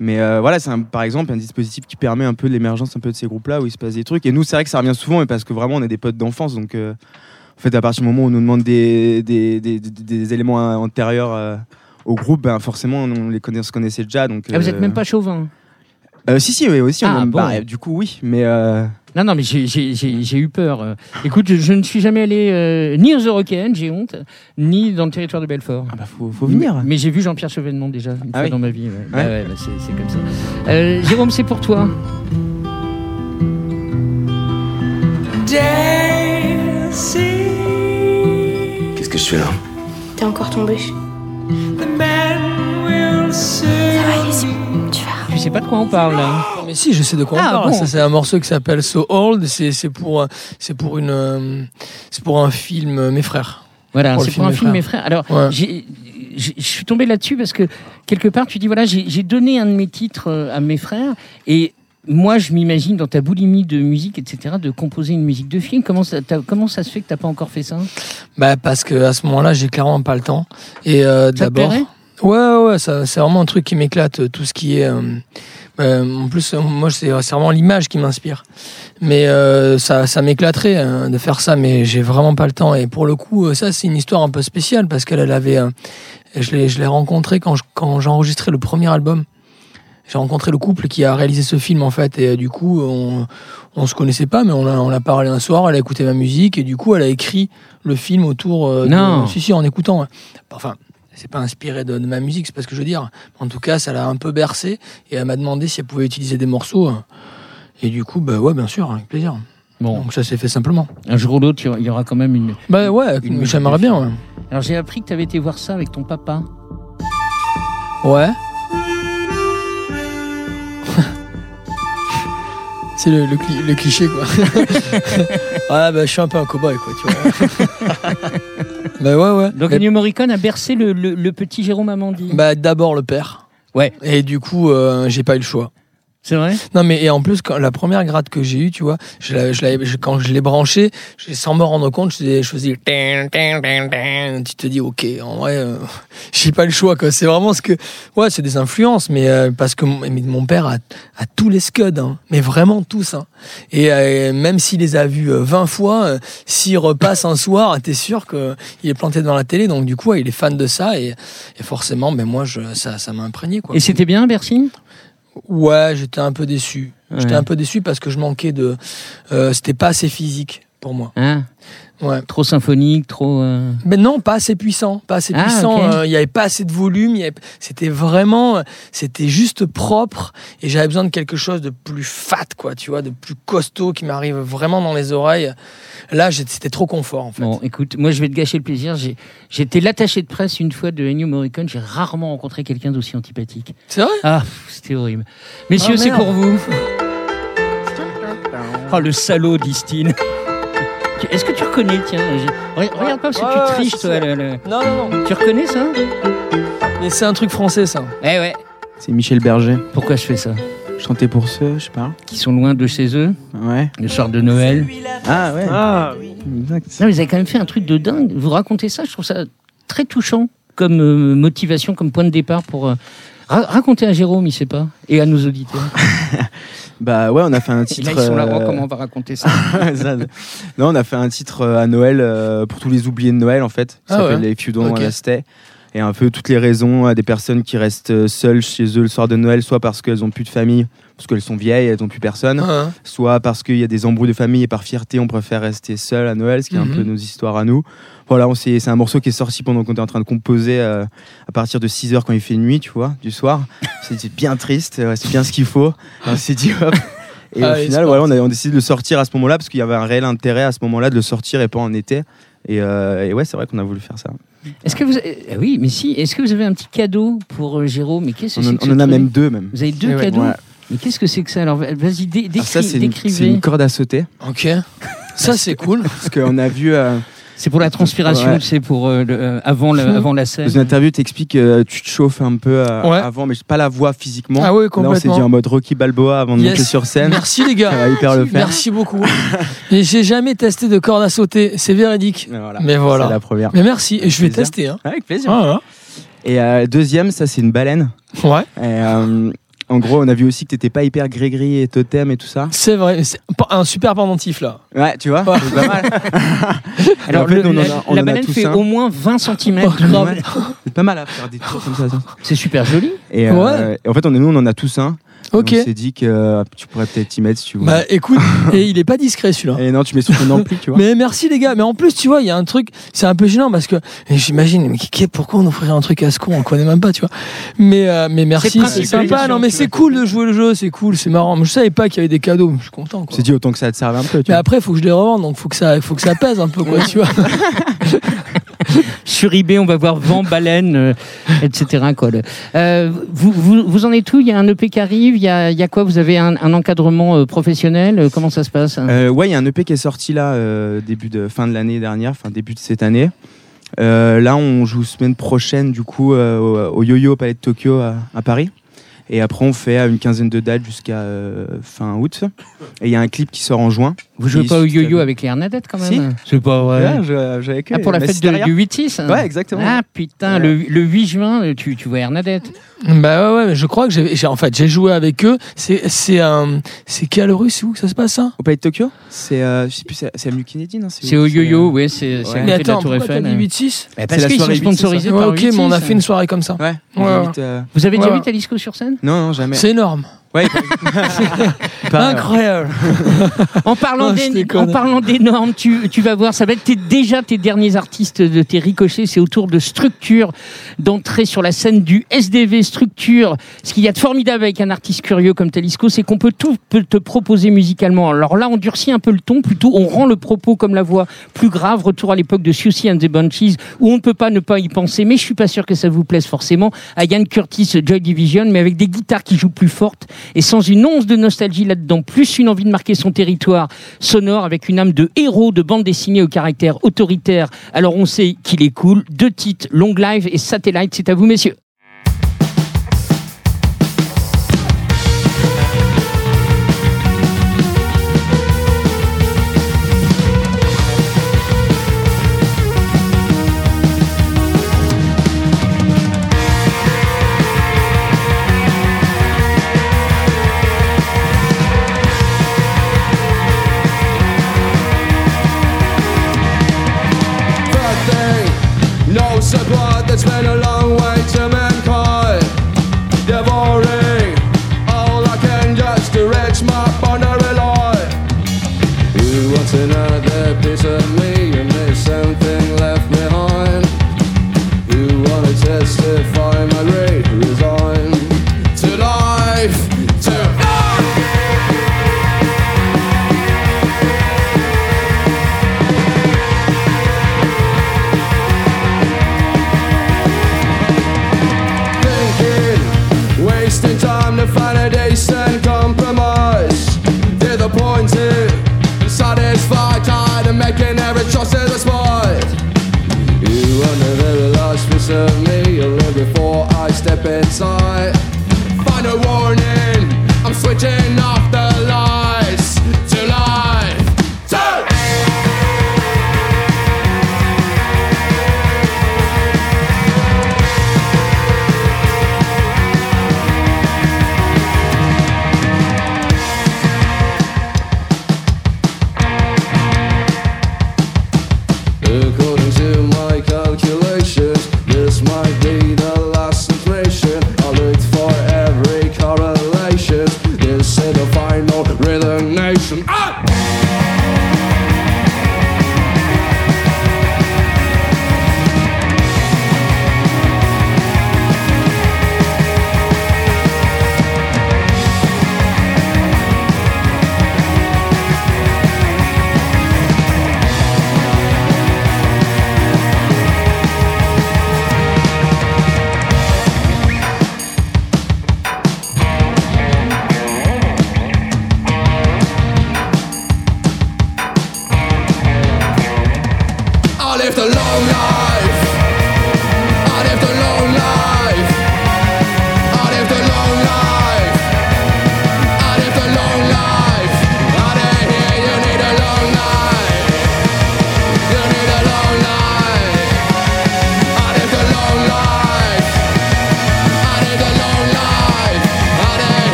Mais voilà, c'est un- par exemple un dispositif qui permet un peu l'émergence un peu de ces groupes-là où il se passe des trucs. Et nous, c'est vrai que ça revient souvent, mais parce que vraiment, on est des potes d'enfance. Donc, en fait, à partir du moment où on nous demande des, des, des, des- des éléments antérieurs au groupe, ben, forcément, on les connaît, on se connaissait déjà. Donc, Ah, vous euh, êtes même pas chauvin euh, Si, si, oui, aussi. on Ah, aime- bon. bah, du coup, oui. Mais euh, Non, non, mais j'ai- j'ai j'ai- j'ai eu peur. euh. Écoute, je, je ne suis jamais allé euh, ni aux Européennes, j'ai honte, ni dans le territoire de Belfort. ah bah, faut, faut venir. Mais, mais j'ai vu Jean-Pierre Chevènement déjà une Ah fois oui. dans ma vie. ouais. Bah Ouais. ouais, bah c'est c'est comme ça. Euh, Jérôme, c'est pour toi. Qu'est-ce que je fais là? T'es encore tombé. Sais pas de quoi on parle. Mais si, je sais de quoi Ah, on parle. bon. Ça, c'est un morceau qui s'appelle So Old. C'est c'est pour, c'est pour une, euh, c'est pour un film euh, Mes frères. Voilà, Pour c'est pour un film. Mes frères. Alors, Ouais. j'ai- j'ai- je suis tombé là-dessus parce que quelque part, tu dis voilà, j'ai j'ai donné un de mes titres euh, à mes frères et moi, je m'imagine dans ta boulimie de musique, etc., de composer une musique de film. Comment ça, t'as- comment ça se fait que t'as pas encore fait ça? Bah parce que à ce moment-là, j'ai clairement pas le temps. Et euh, d'abord, ouais, ouais, ça, c'est vraiment un truc qui m'éclate. euh, Tout ce qui est, euh, euh, en plus, euh, moi, c'est vraiment l'image qui m'inspire. Mais euh, ça, ça m'éclaterait hein, de faire ça, mais j'ai vraiment pas le temps. Et pour le coup, ça, c'est une histoire un peu spéciale parce qu'elle elle avait, je l'ai, je l'ai rencontrée quand je- quand j'enregistrais le premier album. J'ai rencontré le couple qui a réalisé ce film en fait et du coup on, on se connaissait pas mais on a, on a parlé un soir, elle a écouté ma musique et du coup elle a écrit le film autour euh, de- Non. si si en écoutant. Enfin, c'est pas inspiré de, de ma musique, c'est pas ce que je veux dire. En tout cas, ça l'a un peu bercé et elle m'a demandé si elle pouvait utiliser des morceaux et du coup bah ouais, bien sûr, avec plaisir. Bon, Donc ça s'est fait simplement. un jour ou l'autre, il y aura- quand même une. Bah ouais, j'aimerais bien. Alors, j'ai appris que tu avais été voir ça avec ton papa. Ouais. <laughs> C'est le, le cliché, quoi. <laughs> <laughs> ouais, bah, je suis un peu un cow-boy, quoi, tu vois. Bah, ouais, ouais. Donc, Ennio Morricone a bercé le, le- le petit Jérôme Amandi. bah, d'abord le père. Ouais. Et du coup, euh, j'ai pas eu le choix. C'est vrai? Non, mais et en plus, quand, la première gratte que j'ai eue, tu vois, je je je- quand je l'ai branché, j'ai- sans me rendre compte, je faisais, je faisais tin, tin, tin, tin. tu te dis, ok, en vrai, euh, <laughs> j'ai pas le choix, quoi. C'est vraiment ce que, ouais, c'est des influences, mais euh, parce que mon, mais mon père a, a tous les scuds, hein, mais vraiment tous. Hein. Et euh, même s'il les a vus euh, 20 fois, euh, s'il repasse un soir, t'es sûr qu'il est planté devant la télé, donc du coup, ouais, il est fan de ça, et, et forcément, ben moi, je, ça, ça m'a imprégné, quoi. Et c'était bien, Bercy? Ouais, j'étais un peu déçu. J'étais un peu déçu parce que je manquais de. euh, C'était pas assez physique pour moi. Hein? Ouais. Trop symphonique, trop. euh, Mais non, pas assez puissant. Pas assez Ah, puissant. euh, Il y avait pas assez de volume. avait- C'était vraiment. euh, C'était juste propre. Et j'avais besoin de quelque chose de plus fat, quoi. Tu vois, de plus costaud qui m'arrive vraiment dans les oreilles. Là, c'était trop confort, en fait. Bon, écoute, moi je vais te gâcher le plaisir. J'ai- J'étais l'attaché de presse une fois de Ennio Morricone. J'ai rarement rencontré quelqu'un d'aussi antipathique. C'est vrai? Ah, c'était horrible. Messieurs, Ah, c'est pour vous. Oh, le salaud d'Istine. Est-ce que tu reconnais, tiens Re- Regarde pas parce que Ouais, tu triches, toi. le- le- Non, non, non. Tu reconnais ça Mais c'est un truc français, ça. Eh ouais. C'est Michel Berger. Pourquoi je fais ça Chanter pour ceux, je sais pas. Qui sont loin de chez eux, Ouais. le soir de Noël. Ah ouais. Ah oui. Exact. Non, vous avez quand même fait un truc de dingue. Vous racontez ça, je trouve ça très touchant comme euh, motivation, comme point de départ pour. euh, ra- raconter à Jérôme, il sait pas, et à nos auditeurs. <laughs> Bah ouais, on a fait un Et titre. là, ils sont là, euh, oh, comment on va raconter <laughs> ça non, on a fait un titre euh, à Noël euh, pour tous les oubliés de Noël en fait. Ça Ah s'appelle ouais. If You Don't Ok. Wanna Stay. Et un peu toutes les raisons à des personnes qui restent euh, seules chez eux le soir de Noël, soit parce qu'elles ont plus de famille, parce qu'elles sont vieilles, elles ont plus personne, Ah, soit parce qu'il y a des embrouilles de famille et par fierté on préfère rester seul à Noël, ce qui est Mhm. un peu nos histoires à nous. Voilà, c'est un morceau qui est sorti pendant qu'on était en train de composer euh, à partir de 6 heures quand il fait nuit, tu vois, du soir. C'était bien triste, ouais, c'est bien ce qu'il faut. Et on s'est dit hop. Et Ah, au final, voilà, on a, on a décidé de le sortir à ce moment-là parce qu'il y avait un réel intérêt à ce moment-là de le sortir et pas en été. Et, euh, et ouais, c'est vrai qu'on a voulu faire ça. Est-ce que vous. eh oui, mais si. Est-ce que vous avez un petit cadeau pour euh, Jérôme? Mais qu'est-ce que On, c'est en- que on ce en a truc même deux même. Vous avez deux Eh ouais. cadeaux? Ouais. Mais qu'est-ce que c'est que ça? Alors vas-y, dé- Alors ça, c'est une, c'est décrivez. une corde à sauter. Ok. Ça, c'est cool. <laughs> Parce qu'on a vu. euh, C'est pour la transpiration, Ouais. c'est pour euh, le- euh, avant, avant la scène. dans une interview, tu expliques que tu te chauffes un peu euh, Ouais. avant, mais pas la voix physiquement. Ah ouais, Là, on s'est complètement. dit en mode Rocky Balboa avant de Yes. monter sur scène. Merci les gars. Ça va hyper le faire. Merci beaucoup. <laughs> Et j'ai jamais testé de corde à sauter. C'est véridique. Voilà. Mais voilà. C'est la première. Mais merci. Et je vais Plaisir. tester. Hein. Avec plaisir. Voilà. Et euh, deuxième, ça c'est une baleine. Ouais. Et, euh, en gros, on a vu aussi que t'étais pas hyper gris-gris et totem et tout ça. C'est vrai. C'est pas- un super pendentif là. Ouais, tu vois, Ouais. c'est pas mal. <laughs> Alors, en fait, le- on en la, a- on la en fait un. au moins 20 cm. Oh. C'est pas mal à faire des tours comme ça. ça. C'est super joli. Et, euh, et en fait, on est nous, on en a tous un. Ok. Et On s'est dit que euh, tu pourrais peut-être t'y mettre si tu veux. Bah écoute, <laughs> et il est pas discret celui-là. Et non, tu mets sur ton ampli, tu vois. Mais merci les gars. Mais en plus, tu vois, il y a un truc, c'est un peu gênant parce que j'imagine, mais pourquoi on offrirait un truc à ce con? On connaît même pas, tu vois. Mais, euh, mais C'est merci, c'est sympa. Non, mais c'est cool de jouer le jeu, c'est cool, c'est marrant. Mais je savais pas qu'il y avait des cadeaux, mais je suis content. S'est dit autant que ça te serve un peu. Tu Mais vois. après, il faut que je les revende, donc faut que ça, faut que ça pèse un peu, quoi, tu vois. <laughs> <laughs> Sur eBay, on va voir vent, baleine, euh, etc. Euh, vous, en êtes où? Il y a un EP qui arrive Il y a, quoi? Vous avez un, encadrement euh, professionnel? Comment ça se passe Euh, ouais, il y a un EP qui est sorti là, début de fin de l'année dernière, enfin début de cette année. Là, on joue semaine prochaine, du coup, au, Yo-Yo Palais de Tokyo à Paris. Et après, on fait euh, une quinzaine de dates jusqu'à euh, fin août. Et il y a un clip qui sort en juin. Vous jouez pas au yo-yo avec les Hernadettes quand même Si. C'est pas Ouais, je- j'avais que- Ah, pour la fête de- du 8-6 hein Ouais, exactement. Ah putain, Ouais. le, le 8 juin, euh, tu, tu vois Hernadette. bah ouais, ouais, je crois que j'ai, en fait, j'ai joué avec eux. C'est, c'est un, c'est où que ça se passe ça? Au Palais de Tokyo C'est, euh, je sais plus, c'est c'est avenue Kennedy, non? C'est au yo-yo, ouais, c'est c'est à côté de la attends, Tour Eiffel. dit hein. 8-6 Bah, C'est parce la qu'ils sont soirée 8-6, sponsorisés par ok, mais on a 8-6, fait une soirée comme ça. Ouais. euh, Vous avez déjà vu Talisco sur scène? Non, non, jamais. C'est énorme. Ouais, <laughs> pas- Incroyable. <laughs> En parlant je déconne. en parlant d'énormes, tu, tu vas voir, ça va être tes- déjà tes derniers artistes de tes ricochets. C'est autour de Structure, d'entrer sur la scène du SDV Structure. Ce qu'il y a de formidable avec un artiste curieux comme Talisco, c'est qu'on peut tout peut te proposer musicalement. Alors là, on durcit un peu le ton, plutôt on rend le propos comme la voix plus grave. Retour à l'époque de Susie and the Bunchies, où on ne peut pas ne pas y penser. Mais je suis pas sûr que ça vous plaise forcément. À Ian Curtis, Joy Division, mais avec des guitares qui jouent plus fortes et sans une once de nostalgie là-dedans, plus une envie de marquer son territoire sonore avec une âme de héros de bande dessinée au caractère autoritaire. Alors on sait qu'il est cool. Deux titres, Long Live et Satellite, c'est à vous messieurs.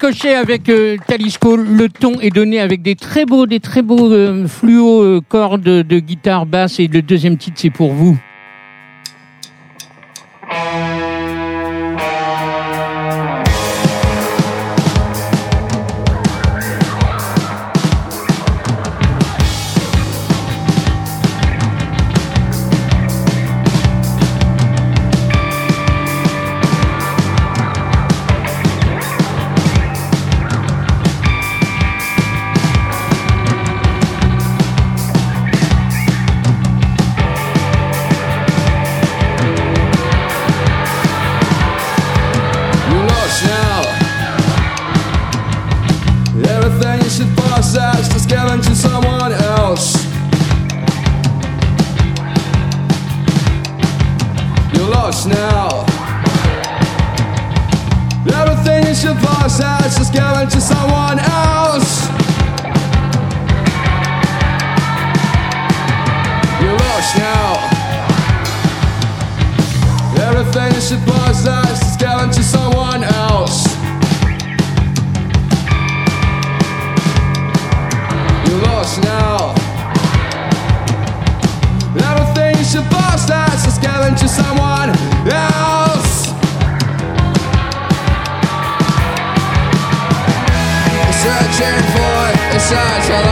ricochet avec euh, Talisco. Le ton est donné avec des très beaux, des très beaux euh, fluo euh, cordes de guitare basse. Et le deuxième titre, c'est pour vous. It's your boss that's to someone else. You're lost now. Everything is your boss that's given to someone else. Searching for a search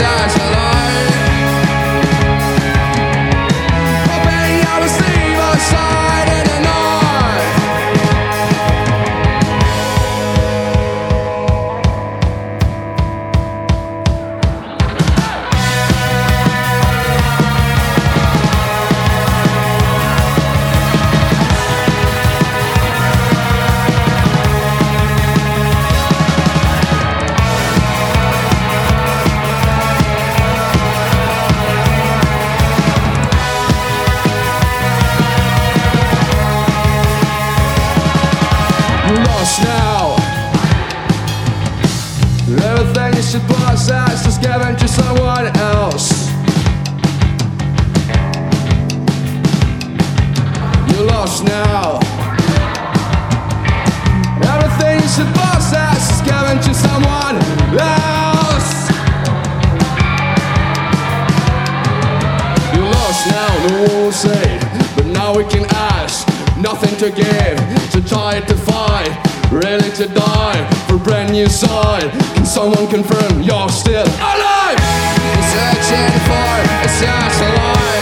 times again. Too tired to fight, ready to die for a brand new side. Can someone confirm you're still alive? I'm searching for a satellite.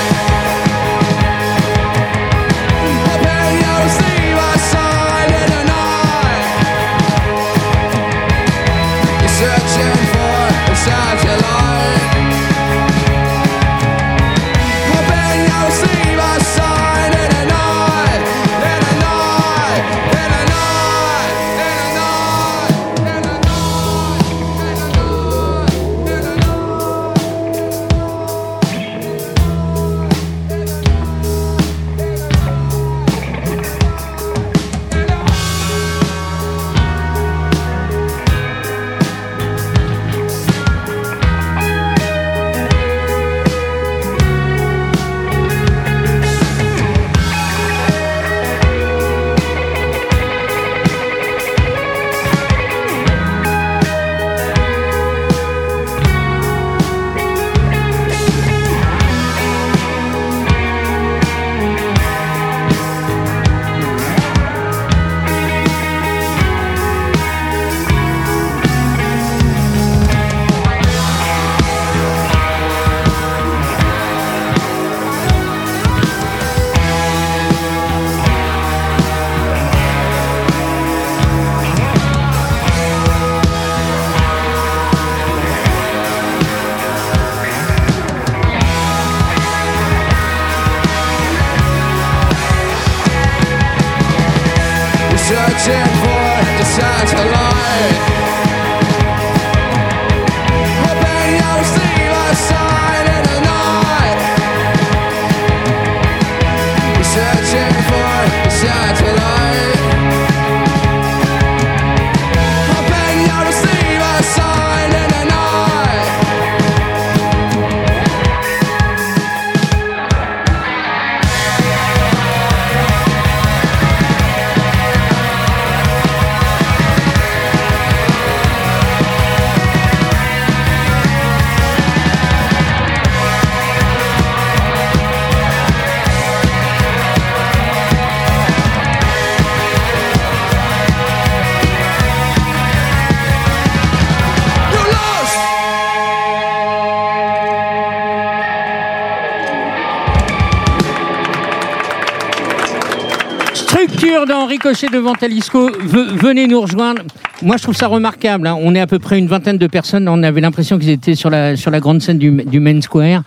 Ricochet devant Talisco. Ve- venez nous rejoindre. Moi, je trouve ça remarquable. hein. On est à peu près une vingtaine de personnes. On avait l'impression qu'ils étaient sur la, sur la grande scène du, du Main Square.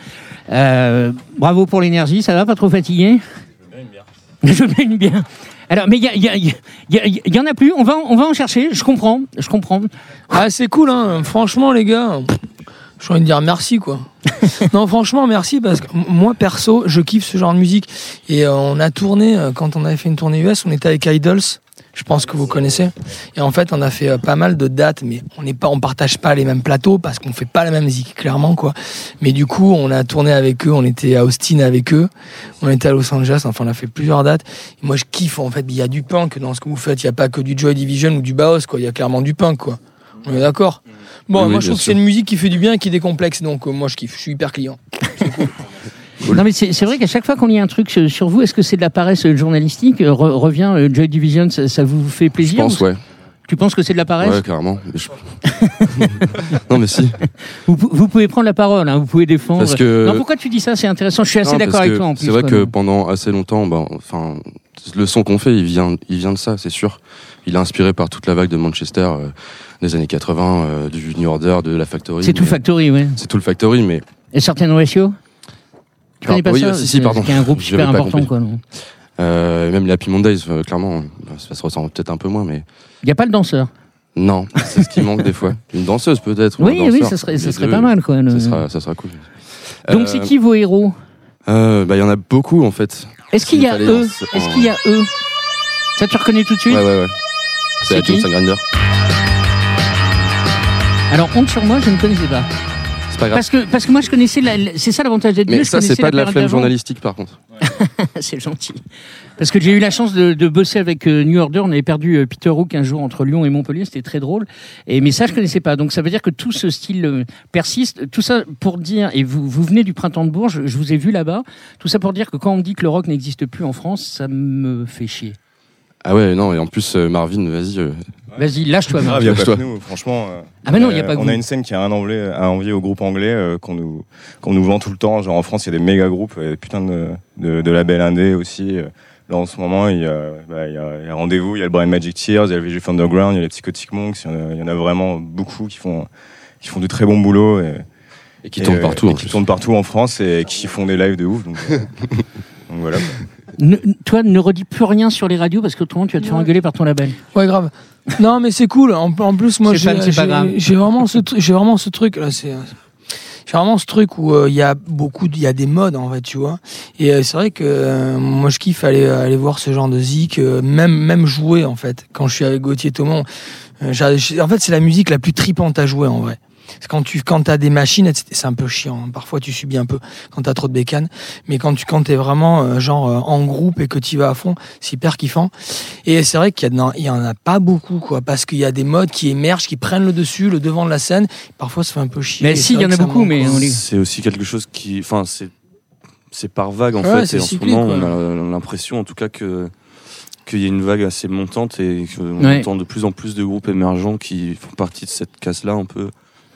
Euh, bravo pour l'énergie. Ça va Pas trop fatigué? Je baigne bien. <laughs> Alors, mais il y, a- il y, a- il y, a- il y en a plus. On va, on va en chercher. Je comprends. Je comprends. Ah, c'est cool, hein. Franchement, les gars, j'ai envie de dire merci, quoi. <laughs> non, franchement, merci parce que moi, perso, je kiffe ce genre de musique. Et euh, on a tourné, euh, quand on avait fait une tournée US, on était avec Idols. Je pense que vous connaissez. Et en fait, on a fait euh, pas mal de dates, mais on n'est pas, on partage pas les mêmes plateaux parce qu'on fait pas la même musique, clairement, quoi. Mais du coup, on a tourné avec eux, on était à Austin avec eux, on était à Los Angeles, enfin, on a fait plusieurs dates. Et moi, je kiffe, en fait. Il y a du punk dans ce que vous faites. Il n'y a pas que du Joy Division ou du Baos, quoi. Il y a clairement du punk, quoi. On est d'accord Bon, Oui, moi, je trouve que c'est une musique qui fait du bien et qui décomplexe. Donc, euh, moi, je kiffe. Je suis hyper client. <laughs> Non, mais c'est c'est vrai qu'à chaque fois qu'on lit un truc sur vous, est-ce que c'est de la paresse journalistique? Euh, re- Revient euh, Joy Division, ça, ça vous fait Je plaisir pense, ou- ouais. Tu penses que c'est de la paresse? Ouais, carrément. Je- <laughs> non, mais si. <laughs> vous, pou- vous pouvez prendre la parole, hein, vous pouvez défendre. Parce que- Non, pourquoi tu dis ça? C'est intéressant. Je suis assez Non, d'accord avec toi en plus. C'est vrai quoi, que non. pendant assez longtemps, ben, enfin, le son qu'on fait, il vient, il vient de ça, c'est sûr. Il est inspiré par toute la vague de Manchester euh, des années 80, euh, du New Order, de la Factory. C'est tout mais- Factory, ouais. C'est tout le Factory, mais Et Certain Ratio Tu connais pas oui, ça si, si, pardon. C'est un groupe super important, quoi. non euh, même les Happy Mondays, euh, clairement, ça se ressent peut-être un peu moins, mais Il n'y a pas le danseur. non, c'est ce qui manque des fois. <laughs> Une danseuse peut-être. ou un Oui, oui, danseur. ça serait, ça serait deux, pas mal, quoi. le- Ça sera, ça sera cool. Donc, Euh, c'est qui vos héros? euh, Bah, il y en a beaucoup en fait. Est-ce qu'il y a eux Est-ce qu'il y a eux? Ça, tu reconnais tout de suite? Ouais, ouais, ouais. C'est James Grinder. Alors, honte sur moi, je ne connaissais pas. C'est pas grave. Parce que, parce que moi, je connaissais. la- la- C'est ça l'avantage d'être vieux. Mais je ça, c'est connaissais pas de la période flemme d'avant. journalistique par contre. <laughs> c'est gentil. Parce que j'ai eu la chance de, de bosser avec euh, New Order. On avait perdu euh, Peter Hook un jour entre Lyon et Montpellier. C'était très drôle. Et, mais ça, je connaissais pas. Donc ça veut dire que tout ce style euh, persiste. Tout ça pour dire, et vous, vous venez du printemps de Bourges, je vous ai vu là-bas. Tout ça pour dire que quand on me dit que le rock n'existe plus en France, ça me fait chier. Ah ouais, non, et en plus, euh, Marvin, vas-y. euh, Vas-y, lâche-toi, Ah, Marc. il y a pas Lâche-toi. que nous, franchement. euh, Ah, mais non, il y a euh, pas que On a une scène qui a rien envié, à envier au groupe anglais euh, qu'on nous, qu'on nous vend tout le temps. Genre en France, il y a des méga groupes, putain de, de, de labels indés aussi. euh. Là en ce moment, il y a, bah, il y a, il y a Rendez-vous, il y a le Brian Magic Tears, il y a le VG Underground, il y a les Psychotic Monks. Il y, en a, il y en a vraiment beaucoup qui font, qui font du très bon boulot. Et, Et qui et, tourne euh, partout. et en qui tournent partout en France et qui font des lives de ouf. Donc, euh, donc voilà. quoi. Ne- toi, ne redis plus rien sur les radios parce qu'autrement, tu vas te faire engueuler par ton label. Ouais, grave. Non, mais c'est cool. En, en plus, moi, j'ai vraiment ce, j'ai vraiment ce truc là. C'est j'ai vraiment ce truc où euh, il y a beaucoup, il y a des modes en fait, tu vois. Et euh, c'est vrai que euh, moi, je kiffe aller aller voir ce genre de zik, euh, même même jouer en fait. Quand je suis avec Gauthier Thomon, euh, j'ai- j'ai- en fait, c'est la musique la plus tripante à jouer en vrai. Quand tu quand as des machines, c'est un peu chiant. hein. Parfois, tu subis un peu quand t'as trop de bécanes. Mais quand tu quand es vraiment euh, genre euh, en groupe et que tu vas à fond, c'est hyper kiffant. Et c'est vrai qu'il y, y en a pas beaucoup, quoi, parce qu'il y a des modes qui émergent, qui prennent le dessus, le devant de la scène. Parfois, ça fait un peu chier. Mais si, il y en a beaucoup, mais on C'est aussi quelque chose qui. Enfin, c'est. C'est par vague en Ouais, fait. Et en ce moment, quoi. on a l'impression en tout cas que qu'il y a une vague assez montante et qu'on Ouais. entend de plus en plus de groupes émergents qui font partie de cette casse-là un peu.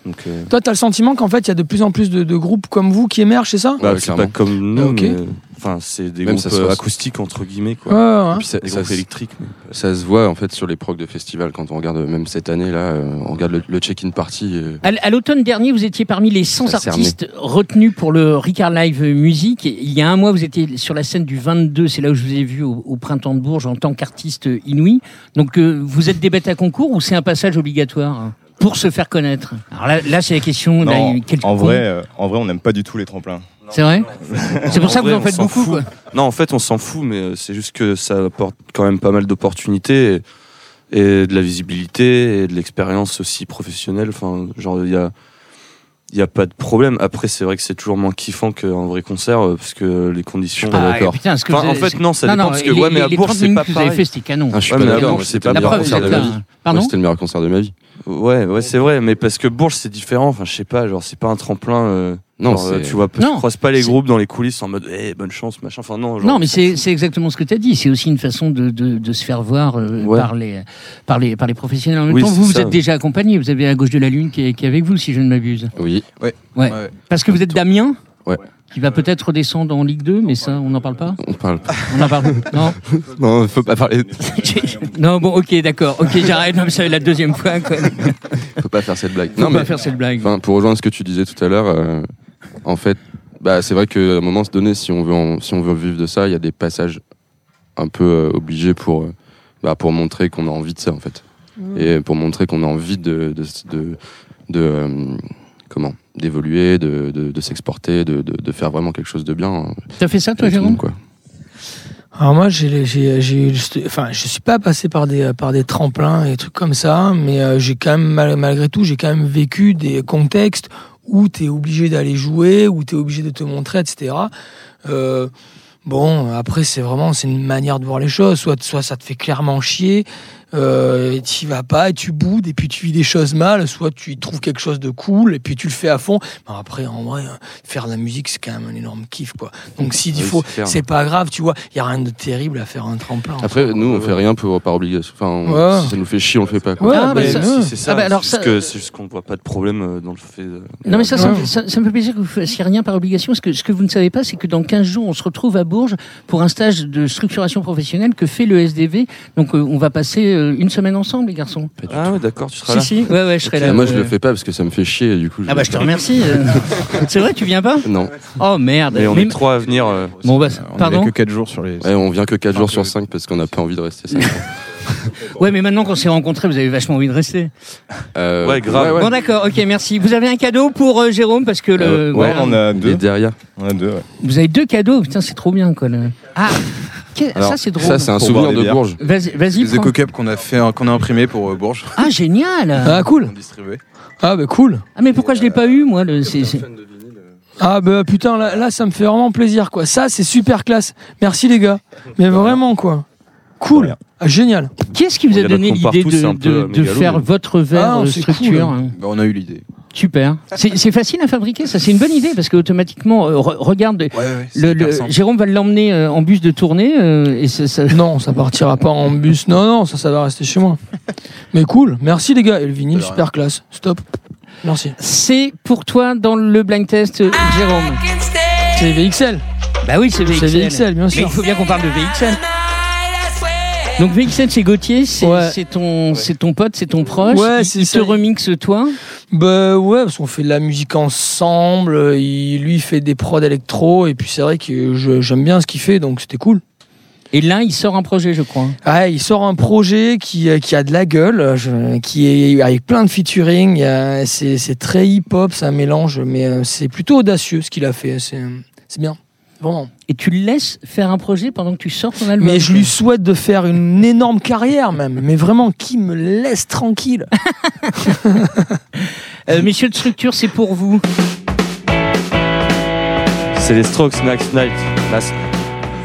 Donc, euh, Toi, t'as le sentiment qu'en fait, il y a de plus en plus de, de groupes comme vous qui émergent, c'est ça bah, Ouais, c'est pas comme nous, Ah, ok. mais enfin, c'est des Même groupes ça se euh, voit. acoustiques entre guillemets Ouais, quoi. ouais, ouais. Puis ça, Des ça groupes se- électriques. mais- ça se voit en fait sur les procs de festival quand on regarde euh, même cette année là, euh, on regarde le, le check-in party. euh, À, l'automne dernier, vous étiez parmi les 100 Ça s'est artistes retenus pour le Ricard Live Music. Il y a un mois, vous étiez sur la scène du 22, c'est là où je vous ai vu au, au printemps de Bourges en tant qu'artiste inouï. Donc, euh, vous êtes des bêtes à concours ou c'est un passage obligatoire hein, pour se faire connaître Alors là, là c'est la question. Non, en vrai, euh, en vrai, on n'aime pas du tout les tremplins. c'est vrai C'est pour ça que vous en on faites s'en beaucoup. fout. Quoi. Non, en fait, on s'en fout, mais c'est juste que ça apporte quand même pas mal d'opportunités et, et de la visibilité et de l'expérience aussi professionnelle. Enfin, genre, il y a, il y a pas de problème. Après, c'est vrai que c'est toujours moins kiffant qu'un vrai concert euh, parce que les conditions. Ah, putain, que Enfin, en fait, non, ça non, dépend non, parce que les- ouais, mais à 30 c'est pas que vous avez pareil. fait, c'était canon. Ah, je suis Ouais, pas mais à d'accord. Bourges, moi, c'est pas le meilleur concert de ma vie. Pardon C'était le meilleur concert de ma vie. Ouais, ouais, c'est vrai, mais parce que Bourges, c'est différent. Enfin, je sais pas, genre, c'est pas un tremplin. euh, Non, genre, euh, tu vois, Non, tu croises pas les groupes dans les coulisses en mode, eh, bonne chance, machin. Enfin, non. genre, Non, mais c'est exactement ce que tu as dit. C'est aussi une façon de, de, de se faire voir euh, Ouais. par, les, par, les, par les professionnels. En même Oui, temps, vous, vous ça. êtes déjà accompagné. Vous avez à gauche de la Lune qui est, qui est avec vous, si je ne m'abuse. Oui. Ouais. Parce que vous êtes d'Amiens Ouais. qui va peut-être redescendre en Ligue 2, mais ça, on n'en parle pas On parle. On en parle Non <laughs> non, il faut pas parler. <laughs> Non, bon, ok, d'accord. Ok, j'arrête. Non, mais c'est la deuxième fois. Quoi. <laughs> faut pas faire cette blague. Faut non, pas mais faire cette blague. Enfin, pour rejoindre ce que tu disais tout à l'heure, euh, en fait, bah, c'est vrai qu'à un moment donné, si on veut, en- si on veut vivre de ça, il y a des passages un peu euh, obligés pour, euh, bah, pour montrer qu'on a envie de ça, en fait. Et pour montrer qu'on a envie de, de, de, de, euh, comment d'évoluer, de, de, de s'exporter, de, de, de faire vraiment quelque chose de bien. euh, T'as fait ça, toi, Jérôme quoi. Alors moi, j'ai, j'ai, j'ai, enfin, je suis pas passé par des, par des tremplins et des trucs comme ça, mais j'ai quand même, mal- malgré tout, j'ai quand même vécu des contextes où tu es obligé d'aller jouer, où tu es obligé de te montrer, etc. Euh, bon, après, c'est vraiment, c'est une manière de voir les choses. Soit, soit ça te fait clairement chier, euh, et tu vas pas, et tu boudes, et puis tu vis des choses mal, soit tu y trouves quelque chose de cool, et puis tu le fais à fond. Mais après, en vrai, euh, faire de la musique, c'est quand même un énorme kiff, quoi. Donc s'il Oui, faut, c'est pas grave, tu vois, il y a rien de terrible à faire un tremplin. Après, nous, on fait rien pour, par obligation. Enfin, on- Ouais. si ça nous fait chier, on le fait pas. quoi. Ouais, Ah, mais ça- non. Si, c'est ça. Ah, bah, alors c'est ça- juste que- c'est juste qu'on ne voit pas de problème euh, dans le fait. de- Non mais ça, ça, me Ouais. fait- ça, ça me fait plaisir que vous fassiez rien par obligation, parce que ce que vous ne savez pas, c'est que dans 15 jours, on se retrouve à Bourges pour un stage de structuration professionnelle que fait le SDV. Donc euh, on va passer euh, une semaine ensemble, les garçons. Ah ouais, d'accord, tu seras Si, là. si, ouais, ouais, je serai Ah, là. moi, je ouais. le fais pas parce que ça me fait chier, et du coup. Ah bah je te remercie. euh. <laughs> c'est vrai, tu viens pas Non. Oh merde. Mais on Mais- est trois à venir. euh, Bon bah, On pardon. avait que 4 jours sur les. Ouais, on vient que 4 jours sur 5 parce qu'on n'a pas envie de rester 5 <laughs> Ouais, mais maintenant qu'on s'est rencontrés, vous avez vachement envie de rester. Euh, Ouais, grave. Bon d'accord, ok, merci. Vous avez un cadeau pour euh, Jérôme parce que le. Euh, Ouais, voilà. on a Et deux. derrière. On a deux, ouais. Vous avez deux cadeaux, putain, c'est trop bien quoi. le- Ah, Alors, ça c'est drôle. Ça, c'est un Pour souvenir boire des de bières. Bourges. Vas-y, vas-y. Les prends. éco-cups qu'on a fait, qu'on a imprimé pour euh, Bourges. Ah génial. <laughs> Ah cool. Ah bah cool. Ah mais pourquoi je l'ai pas eu moi le c'est- c'est- Ah bah putain, là, là, ça me fait vraiment plaisir quoi. Ça c'est super classe. Merci les gars. Mais vraiment quoi. Cool. Ah, génial. Qui est-ce qui vous Il y a a donné d'autres l'idée de, c'est un peu, de- euh, de mégalo, faire mais- votre verre Ah, euh, c'est structure cool. hein Bah, on a eu l'idée. Super. C'est facile à fabriquer, ça c'est une bonne idée parce que automatiquement, euh, re- regarde, Ouais, ouais. le, le- Jérôme va l'emmener euh, en bus de tournée euh, et ça, ça- <laughs> Non, ça partira pas en bus. Non, non, ça, ça va rester chez moi. Mais cool. Merci les gars. Et le vinyle, super classe. Stop. Merci. c'est pour toi dans le blind test, Jérôme. C'est VXL. Bah oui, c'est VXL. C'est VXL, bien Mais sûr. il faut bien qu'on parle de VXL. Donc VXL, c'est Gauthier, c'est Ouais. ton, c'est ton pote, c'est ton proche. Ouais, il, c'est il te remixe toi. Bah ouais, parce qu'on fait de la musique ensemble. Il, lui, il fait des prods électro. Et puis c'est vrai que j'aime bien ce qu'il fait, donc c'était cool. Et là, il sort un projet, je crois. Ah, il sort un projet qui, euh, qui a de la gueule, je- qui est avec plein de featuring. a- C'est c'est très hip-hop, c'est un mélange, mais euh, c'est plutôt audacieux ce qu'il a fait. C'est c'est bien, vraiment. Et tu le laisses faire un projet pendant que tu sors ton album. Mais je lui souhaite de faire une énorme carrière même. Mais vraiment, qui me laisse tranquille? <laughs> Euh, messieurs de structure, c'est pour vous. C'est les Strokes, Next Night. Last,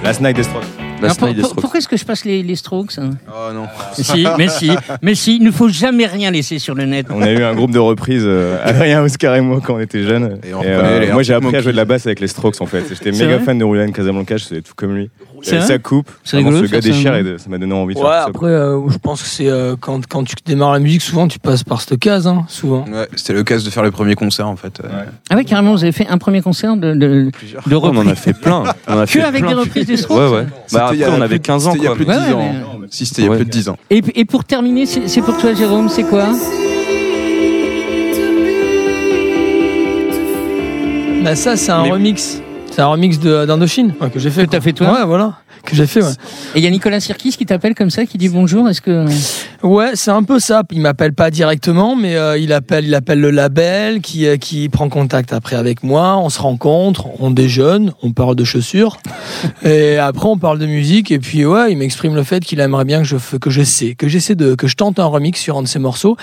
Last Night des Strokes. Last Alors, pour- Night des pour- Strokes. pourquoi est-ce que je passe les, les strokes hein Oh non. si, mais si, mais si, il ne faut jamais rien laisser sur le net. On a eu un groupe de reprises, euh, Adrien Oscar et moi, quand on était jeunes. Et on Et, reconnaît les moi, j'ai appris à jouer de la basse avec les Strokes, en fait. J'étais méga vrai fan de Julian Casablanca, je faisais tout comme lui. Ça coupe. C'est rigolo ce gars déchire et ça m'a donné envie de Ouais, faire ça. après, euh, je pense que c'est euh, quand, quand tu démarres la musique, souvent tu passes par cette case, hein, souvent. Ouais, c'était l'occasion de faire le premier concert en fait. Euh, Ouais. Ah ouais, carrément, vous avez fait un premier concert de, de, Plusieurs. de on en a reprises. fait plein. On a Que fait avec plein. des reprises des Strokes Ouais, ouais. Bah, après, on avait plus de- 15 ans, c'était il y a quoi. plus de Ouais, 10 ouais, ans. mais- Si, c'était il y a plus de 10 ans. Et, pour terminer, c'est c'est pour toi, Jérôme, c'est quoi? Bah ça, c'est un remix. C'est un remix de- d'Indochine ouais, que j'ai fait. Que t'as fait toi Ouais, voilà. Que j'ai fait, ouais. Et il y a Nicolas Sirkis qui t'appelle comme ça, qui dit bonjour. Est-ce que Ouais, c'est un peu ça. Il m'appelle pas directement, mais euh, il appelle, il appelle le label qui euh, qui prend contact après avec moi. On se rencontre, on déjeune, on parle de chaussures, <laughs> et après on parle de musique. Et puis ouais, il m'exprime le fait qu'il aimerait bien que je que je sais, que j'essaie de que je tente un remix sur un de ses morceaux.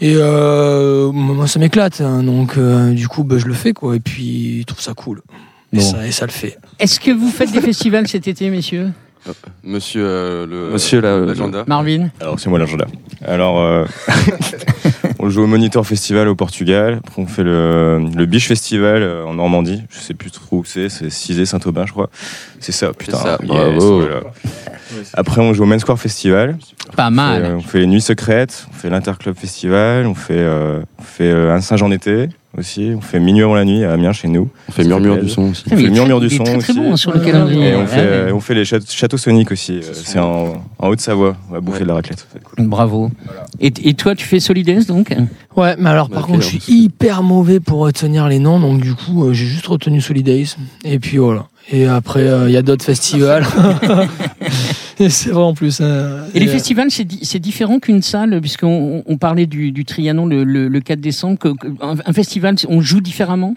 Et euh, moi ça m'éclate, hein. donc euh, du coup bah, je le fais quoi. Et puis il trouve ça cool. Et, Bon. ça, et ça le fait. est-ce que vous faites des festivals cet été, messieurs? Monsieur euh, le Monsieur, là, l'agenda. Marvin? Alors, c'est moi l'agenda. Alors, euh, <laughs> on joue au Monitor Festival au Portugal. Après, on fait le, le Biche Festival euh, en Normandie. Je sais plus trop où c'est. C'est Cizé, Saint-Aubin, je crois. C'est ça, putain. ça, yes, bravo. Après, on joue au Main Square Festival. Pas Euh, mal. on fait les Nuits Secrètes. On fait l'Interclub Festival. On fait, euh, on fait euh, un Saint-Jean d'été aussi. On fait Minuit avant la nuit à Amiens chez nous. On fait Murmure du son aussi. On fait Murmure du son aussi. bon sur le calendrier. Et on fait, euh, on fait les châteaux, Sonic aussi. euh, C'est en, en Haute-Savoie. On va bouffer de la raclette. Bravo. Et, et toi, tu fais Solides donc? Ouais, mais alors par contre, je suis hyper mauvais pour retenir les noms, donc du coup, euh, j'ai juste retenu Solidays. Et puis voilà. Et après, euh, il y a d'autres festivals. <laughs> <laughs> et <laughs> c'est vrai en plus. hein. Et les euh, festivals, c'est di- c'est différent qu'une salle, puisqu'on on parlait du, du Trianon le, le- le 4 décembre. Que, un, un festival, on joue différemment?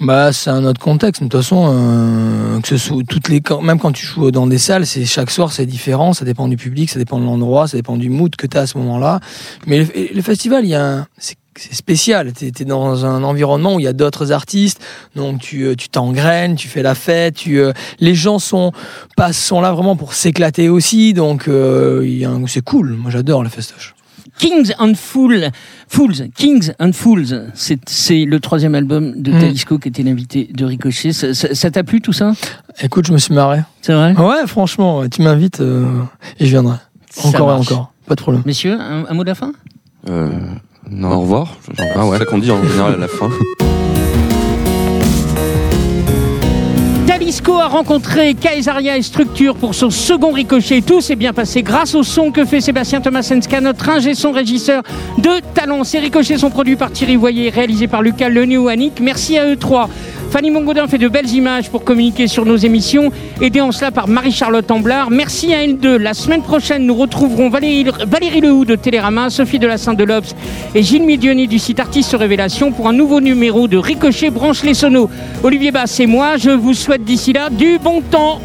Bah, c'est un autre contexte. De toute façon, euh, que ce soit toutes les, même quand tu joues dans des salles, c'est chaque soir c'est différent. Ça dépend du public, ça dépend de l'endroit, ça dépend du mood que tu as à ce moment-là. Mais le, le festival, il y a un, c'est c'est spécial. Tu es, dans un environnement où il y a d'autres artistes, donc tu euh, tu t'engraines, tu fais la fête. Tu, euh, les gens sont pas sont là vraiment pour s'éclater aussi, donc euh, il y a un- c'est cool. Moi, j'adore le festoche. Kings and Fools, Fools, Kings and Fools, c'est c'est le troisième album de Mm. Talisco qui était l'invité de Ricochet. Ça t'a plu tout ça? Écoute, je me suis marré. C'est vrai? Ouais, franchement, tu m'invites euh, et je viendrai. Encore et encore, pas de problème. Messieurs, un, un mot de la fin? Euh, non. Au revoir. Ah ouais. C'est ça qu'on dit en général à la fin. Talisco a rencontré Kaisaria et Structure pour son second ricochet. Tout s'est bien passé grâce au son que fait Sébastien Tomasenska, notre ingé son régisseur de talent. Ces ricochets sont produits par Thierry Voyer, réalisés par Lucas Lenouanic. Merci à eux trois. Fanny Mongodin fait de belles images pour communiquer sur nos émissions, aidée en cela par Marie-Charlotte Amblard. Merci à L2. La semaine prochaine, nous retrouverons Valérie, Valérie Lehoux de Télérama, Sophie de la de et Gilles Midioni du site Artistes Révélation pour un nouveau numéro de Ricochet Branche les Sonos. Olivier Bass et moi, je vous souhaite d'ici là du bon temps.